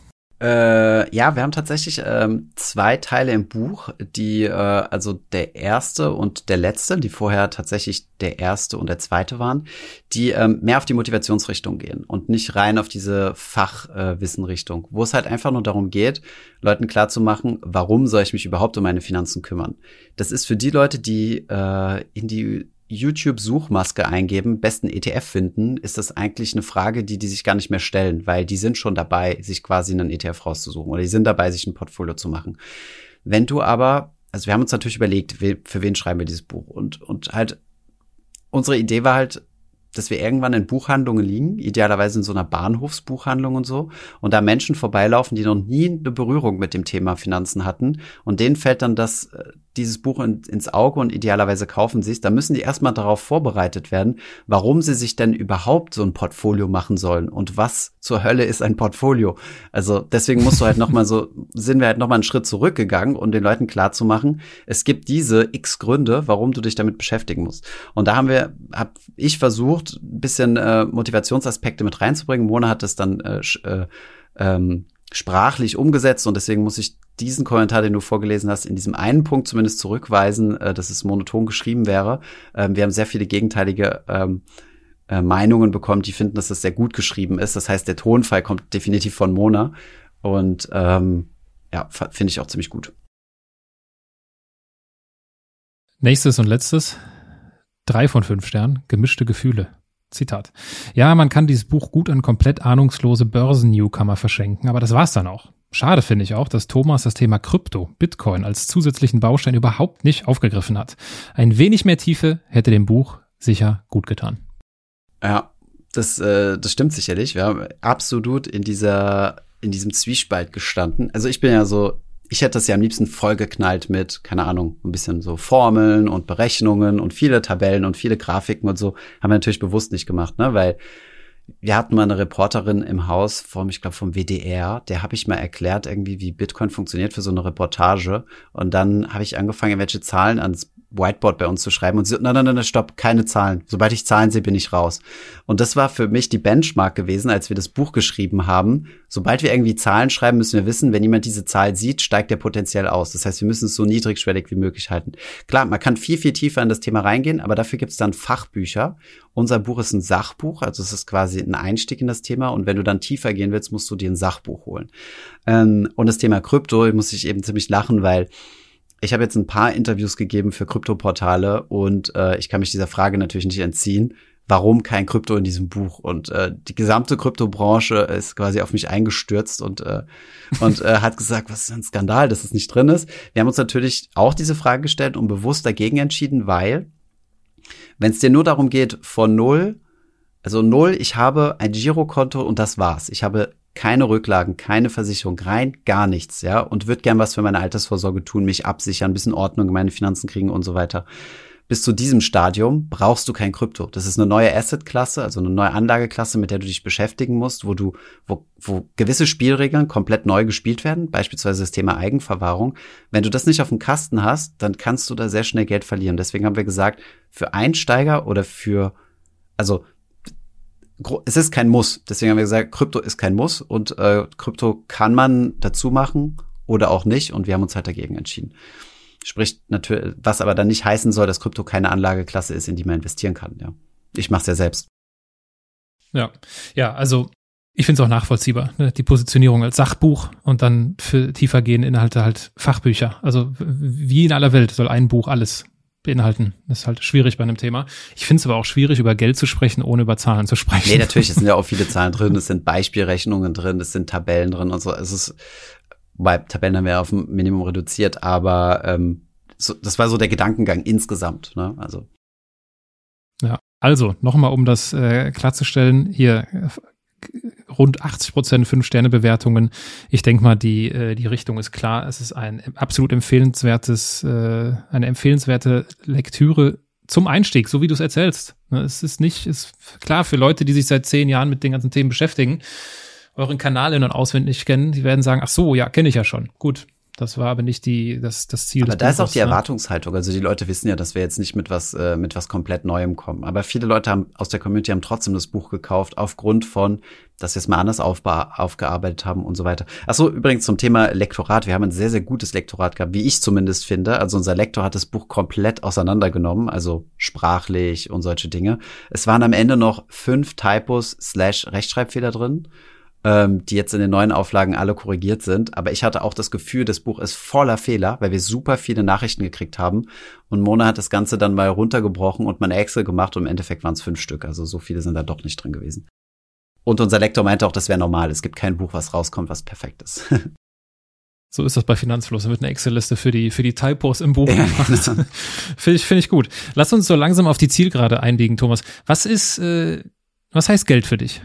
Äh, ja, wir haben tatsächlich ähm, zwei Teile im Buch, die, äh, also der erste und der letzte, die vorher tatsächlich der erste und der zweite waren, die ähm, mehr auf die Motivationsrichtung gehen und nicht rein auf diese Fachwissenrichtung, äh, wo es halt einfach nur darum geht, Leuten klarzumachen, warum soll ich mich überhaupt um meine Finanzen kümmern. Das ist für die Leute, die äh, in die YouTube-Suchmaske eingeben, besten ETF finden, ist das eigentlich eine Frage, die die sich gar nicht mehr stellen, weil die sind schon dabei, sich quasi einen ETF rauszusuchen oder die sind dabei, sich ein Portfolio zu machen. Wenn du aber, also wir haben uns natürlich überlegt, für wen schreiben wir dieses Buch und, und halt unsere Idee war halt, dass wir irgendwann in Buchhandlungen liegen, idealerweise in so einer Bahnhofsbuchhandlung und so, und da Menschen vorbeilaufen, die noch nie eine Berührung mit dem Thema Finanzen hatten, und denen fällt dann das, äh, dieses Buch in, ins Auge und idealerweise kaufen sie es, da müssen die erstmal darauf vorbereitet werden, warum sie sich denn überhaupt so ein Portfolio machen sollen und was zur Hölle ist ein Portfolio. Also deswegen musst du halt nochmal so, sind wir halt nochmal einen Schritt zurückgegangen, um den Leuten klarzumachen, es gibt diese x Gründe, warum du dich damit beschäftigen musst. Und da haben wir, hab ich versucht, versucht, ein bisschen äh, Motivationsaspekte mit reinzubringen. Mona hat es dann äh, äh, ähm, sprachlich umgesetzt und deswegen muss ich diesen Kommentar, den du vorgelesen hast, in diesem einen Punkt zumindest zurückweisen, äh, dass es monoton geschrieben wäre. Ähm, wir haben sehr viele gegenteilige ähm, äh, Meinungen bekommen, die finden, dass das sehr gut geschrieben ist. Das heißt, der Tonfall kommt definitiv von Mona und ähm, ja, finde ich auch ziemlich gut. Nächstes und letztes. Drei von fünf Sternen, gemischte Gefühle. Zitat. Ja, man kann dieses Buch gut an komplett ahnungslose Börsen-Newcomer verschenken, aber das war's dann auch. Schade finde ich auch, dass Thomas das Thema Krypto, Bitcoin als zusätzlichen Baustein überhaupt nicht aufgegriffen hat. Ein wenig mehr Tiefe hätte dem Buch sicher gut getan. Ja, das, äh, das stimmt sicherlich. Wir haben absolut in dieser, in diesem Zwiespalt gestanden. Also ich bin ja so ich hätte das ja am liebsten vollgeknallt mit, keine Ahnung, ein bisschen so Formeln und Berechnungen und viele Tabellen und viele Grafiken und so. Haben wir natürlich bewusst nicht gemacht, ne? Weil wir hatten mal eine Reporterin im Haus vom, ich glaube, vom WDR, der habe ich mal erklärt, irgendwie, wie Bitcoin funktioniert für so eine Reportage. Und dann habe ich angefangen, welche Zahlen ans Whiteboard bei uns zu schreiben und sie, nein, nein, nein, stopp, keine Zahlen. Sobald ich Zahlen sehe, bin ich raus. Und das war für mich die Benchmark gewesen, als wir das Buch geschrieben haben. Sobald wir irgendwie Zahlen schreiben, müssen wir wissen, wenn jemand diese Zahl sieht, steigt der potenziell aus. Das heißt, wir müssen es so niedrigschwellig wie möglich halten. Klar, man kann viel, viel tiefer in das Thema reingehen, aber dafür gibt es dann Fachbücher. Unser Buch ist ein Sachbuch, also es ist quasi ein Einstieg in das Thema. Und wenn du dann tiefer gehen willst, musst du dir ein Sachbuch holen. Ähm, und das Thema Krypto muss ich eben ziemlich lachen, weil ich habe jetzt ein paar Interviews gegeben für Kryptoportale und äh, ich kann mich dieser Frage natürlich nicht entziehen. Warum kein Krypto in diesem Buch? Und äh, die gesamte Kryptobranche ist quasi auf mich eingestürzt und, äh, und äh, hat gesagt, was ist ein Skandal, dass es nicht drin ist. Wir haben uns natürlich auch diese Frage gestellt und bewusst dagegen entschieden, weil wenn es dir nur darum geht, von null, also null, ich habe ein Girokonto und das war's. Ich habe keine Rücklagen, keine Versicherung, rein gar nichts, ja, und würde gern was für meine Altersvorsorge tun, mich absichern, ein bisschen Ordnung in meine Finanzen kriegen und so weiter. Bis zu diesem Stadium brauchst du kein Krypto. Das ist eine neue Asset-Klasse, also eine neue Anlageklasse, mit der du dich beschäftigen musst, wo du, wo, wo gewisse Spielregeln komplett neu gespielt werden, beispielsweise das Thema Eigenverwahrung. Wenn du das nicht auf dem Kasten hast, dann kannst du da sehr schnell Geld verlieren. Deswegen haben wir gesagt, für Einsteiger oder für, also es ist kein Muss. Deswegen haben wir gesagt, Krypto ist kein Muss und äh, Krypto kann man dazu machen oder auch nicht und wir haben uns halt dagegen entschieden. Sprich natürlich, was aber dann nicht heißen soll, dass Krypto keine Anlageklasse ist, in die man investieren kann. Ja, ich mache es ja selbst. Ja, ja, also ich finde es auch nachvollziehbar, ne? die Positionierung als Sachbuch und dann für tiefergehende Inhalte halt Fachbücher. Also wie in aller Welt soll ein Buch alles beinhalten. Das ist halt schwierig bei einem Thema. Ich finde es aber auch schwierig, über Geld zu sprechen, ohne über Zahlen zu sprechen. Nee, natürlich, es sind ja auch viele Zahlen drin, es sind Beispielrechnungen drin, es sind Tabellen drin und so. Es ist, bei Tabellen haben wir auf ein Minimum reduziert, aber ähm, so, das war so der Gedankengang insgesamt. Ne? Also. Ja, also nochmal, um das äh, klarzustellen, hier rund 80 Prozent Fünf-Sterne-Bewertungen. Ich denke mal, die, äh, die Richtung ist klar. Es ist ein absolut empfehlenswertes, äh, eine empfehlenswerte Lektüre zum Einstieg, so wie du es erzählst. Ne, es ist nicht, ist klar für Leute, die sich seit zehn Jahren mit den ganzen Themen beschäftigen, euren Kanal in- und auswendig kennen, die werden sagen, ach so, ja, kenne ich ja schon. Gut, das war aber nicht die, das, das Ziel. Aber da Buches, ist auch die ne? Erwartungshaltung. Also die Leute wissen ja, dass wir jetzt nicht mit was, äh, mit was komplett Neuem kommen. Aber viele Leute haben aus der Community haben trotzdem das Buch gekauft aufgrund von, dass wir es mal anders aufgearbeitet haben und so weiter. Ach so, übrigens zum Thema Lektorat. Wir haben ein sehr, sehr gutes Lektorat gehabt, wie ich zumindest finde. Also unser Lektor hat das Buch komplett auseinandergenommen, also sprachlich und solche Dinge. Es waren am Ende noch fünf Typos slash Rechtschreibfehler drin ähm, die jetzt in den neuen Auflagen alle korrigiert sind. Aber ich hatte auch das Gefühl, das Buch ist voller Fehler, weil wir super viele Nachrichten gekriegt haben. Und Mona hat das Ganze dann mal runtergebrochen und meine Excel gemacht und im Endeffekt waren es fünf Stück. Also so viele sind da doch nicht drin gewesen. Und unser Lektor meinte auch, das wäre normal. Es gibt kein Buch, was rauskommt, was perfekt ist. So ist das bei Finanzfluss. Da wird eine Excel-Liste für die, für die Typos im Buch ja, gemacht. Genau. Finde ich, finde ich gut. Lass uns so langsam auf die Zielgerade einlegen, Thomas. Was ist, äh, was heißt Geld für dich?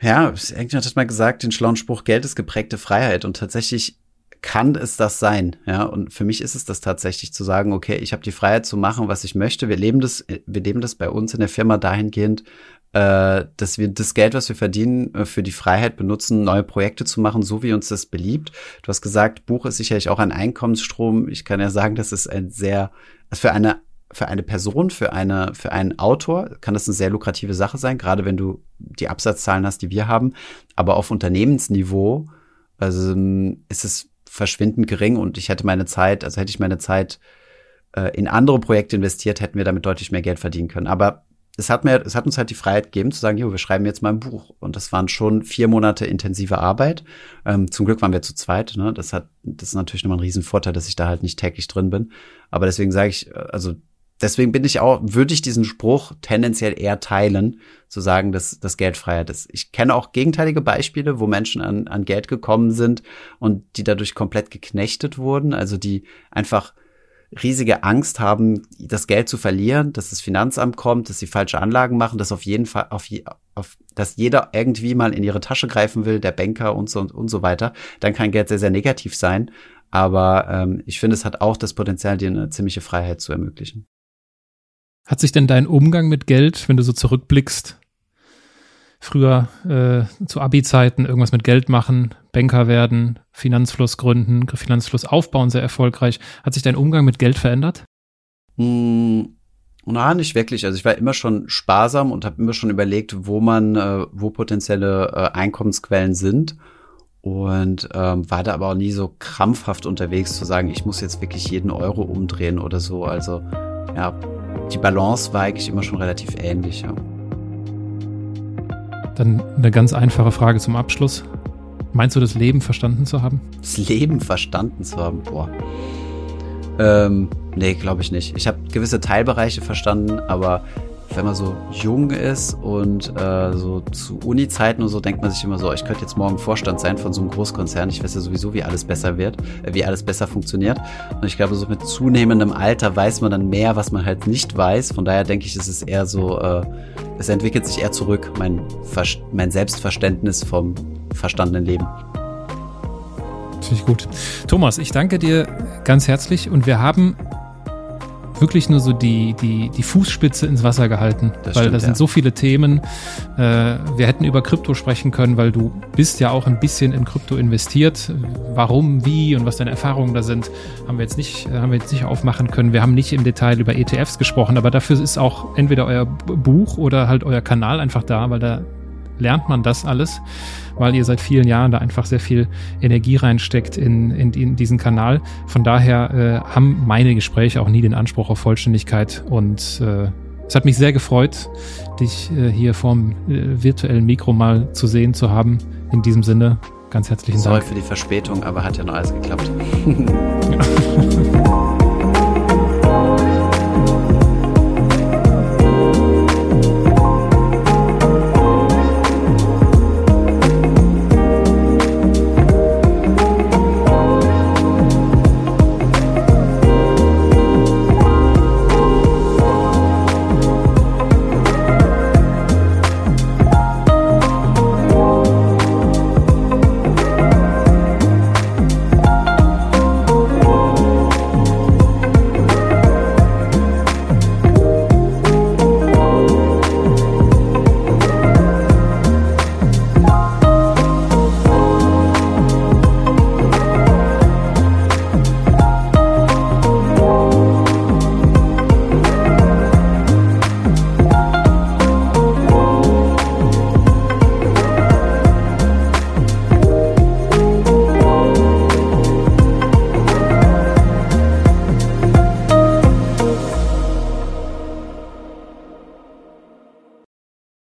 Ja, irgendjemand hat mal gesagt, den schlauen Spruch, Geld ist geprägte Freiheit. Und tatsächlich kann es das sein, ja. Und für mich ist es das tatsächlich zu sagen, okay, ich habe die Freiheit zu machen, was ich möchte. Wir leben das, wir leben das bei uns in der Firma dahingehend, äh, dass wir das Geld, was wir verdienen, äh, für die Freiheit benutzen, neue Projekte zu machen, so wie uns das beliebt. Du hast gesagt, Buch ist sicherlich auch ein Einkommensstrom. Ich kann ja sagen, das ist ein sehr, für eine für eine Person, für eine, für einen Autor kann das eine sehr lukrative Sache sein, gerade wenn du die Absatzzahlen hast, die wir haben. Aber auf Unternehmensniveau, also ist es verschwindend gering und ich hätte meine Zeit, also hätte ich meine Zeit äh, in andere Projekte investiert, hätten wir damit deutlich mehr Geld verdienen können. Aber es hat mir, es hat uns halt die Freiheit gegeben zu sagen, jo, wir schreiben jetzt mal ein Buch. Und das waren schon vier Monate intensive Arbeit. Ähm, zum Glück waren wir zu zweit. Ne? Das hat, das ist natürlich nochmal ein Riesenvorteil, dass ich da halt nicht täglich drin bin. Aber deswegen sage ich, äh, also deswegen bin ich auch, würde ich diesen Spruch tendenziell eher teilen, zu sagen, dass das Geld Freiheit ist. Ich kenne auch gegenteilige Beispiele, wo Menschen an, an Geld gekommen sind und die dadurch komplett geknechtet wurden, also die einfach riesige Angst haben, das Geld zu verlieren, dass das Finanzamt kommt, dass sie falsche Anlagen machen, dass auf jeden Fall, auf, auf dass jeder irgendwie mal in ihre Tasche greifen will, der Banker und so und, und so weiter, dann kann Geld sehr, sehr negativ sein. Aber ähm, ich finde, es hat auch das Potenzial, dir eine ziemliche Freiheit zu ermöglichen. Hat sich denn dein Umgang mit Geld, wenn du so zurückblickst, früher äh, zu Abi-Zeiten irgendwas mit Geld machen, Banker werden, Finanzfluss gründen, Finanzfluss aufbauen, sehr erfolgreich. Hat sich dein Umgang mit Geld verändert? Hm, na, nicht wirklich. Also ich war immer schon sparsam und habe immer schon überlegt, wo man, äh, wo potenzielle äh, Einkommensquellen sind. Und ähm, war da aber auch nie so krampfhaft unterwegs zu sagen, ich muss jetzt wirklich jeden Euro umdrehen oder so. Also ja, die Balance war eigentlich immer schon relativ ähnlich. Ja. Dann eine ganz einfache Frage zum Abschluss. Meinst du, das Leben verstanden zu haben? Das Leben verstanden zu haben? Boah. Ähm, nee, glaube ich nicht. Ich habe gewisse Teilbereiche verstanden, aber wenn man so jung ist und äh, so zu Uni-Zeiten und so, denkt man sich immer so, ich könnte jetzt morgen Vorstand sein von so einem Großkonzern. Ich weiß ja sowieso, wie alles besser wird, äh, wie alles besser funktioniert. Und ich glaube, so mit zunehmendem Alter weiß man dann mehr, was man halt nicht weiß. Von daher denke ich, es ist eher so, äh, es entwickelt sich eher zurück, mein, Ver mein Selbstverständnis vom verstandenen Leben. Finde ich gut. Thomas, ich danke dir ganz herzlich und wir haben wirklich nur so die, die, die Fußspitze ins Wasser gehalten, das weil da sind ja. so viele Themen. Äh, wir hätten über Krypto sprechen können, weil du bist ja auch ein bisschen in Krypto investiert. Warum, wie und was deine Erfahrungen da sind, haben wir jetzt nicht, äh, haben wir jetzt nicht aufmachen können. Wir haben nicht im Detail über ETFs gesprochen, aber dafür ist auch entweder euer Buch oder halt euer Kanal einfach da, weil da lernt man das alles, weil ihr seit vielen Jahren da einfach sehr viel Energie reinsteckt in, in, in diesen Kanal. Von daher äh, haben meine Gespräche auch nie den Anspruch auf Vollständigkeit und äh, es hat mich sehr gefreut, dich äh, hier vorm äh, virtuellen Mikro mal zu sehen zu haben. In diesem Sinne, ganz herzlichen Sorry Dank. Sorry für die Verspätung, aber hat ja noch alles geklappt. ja.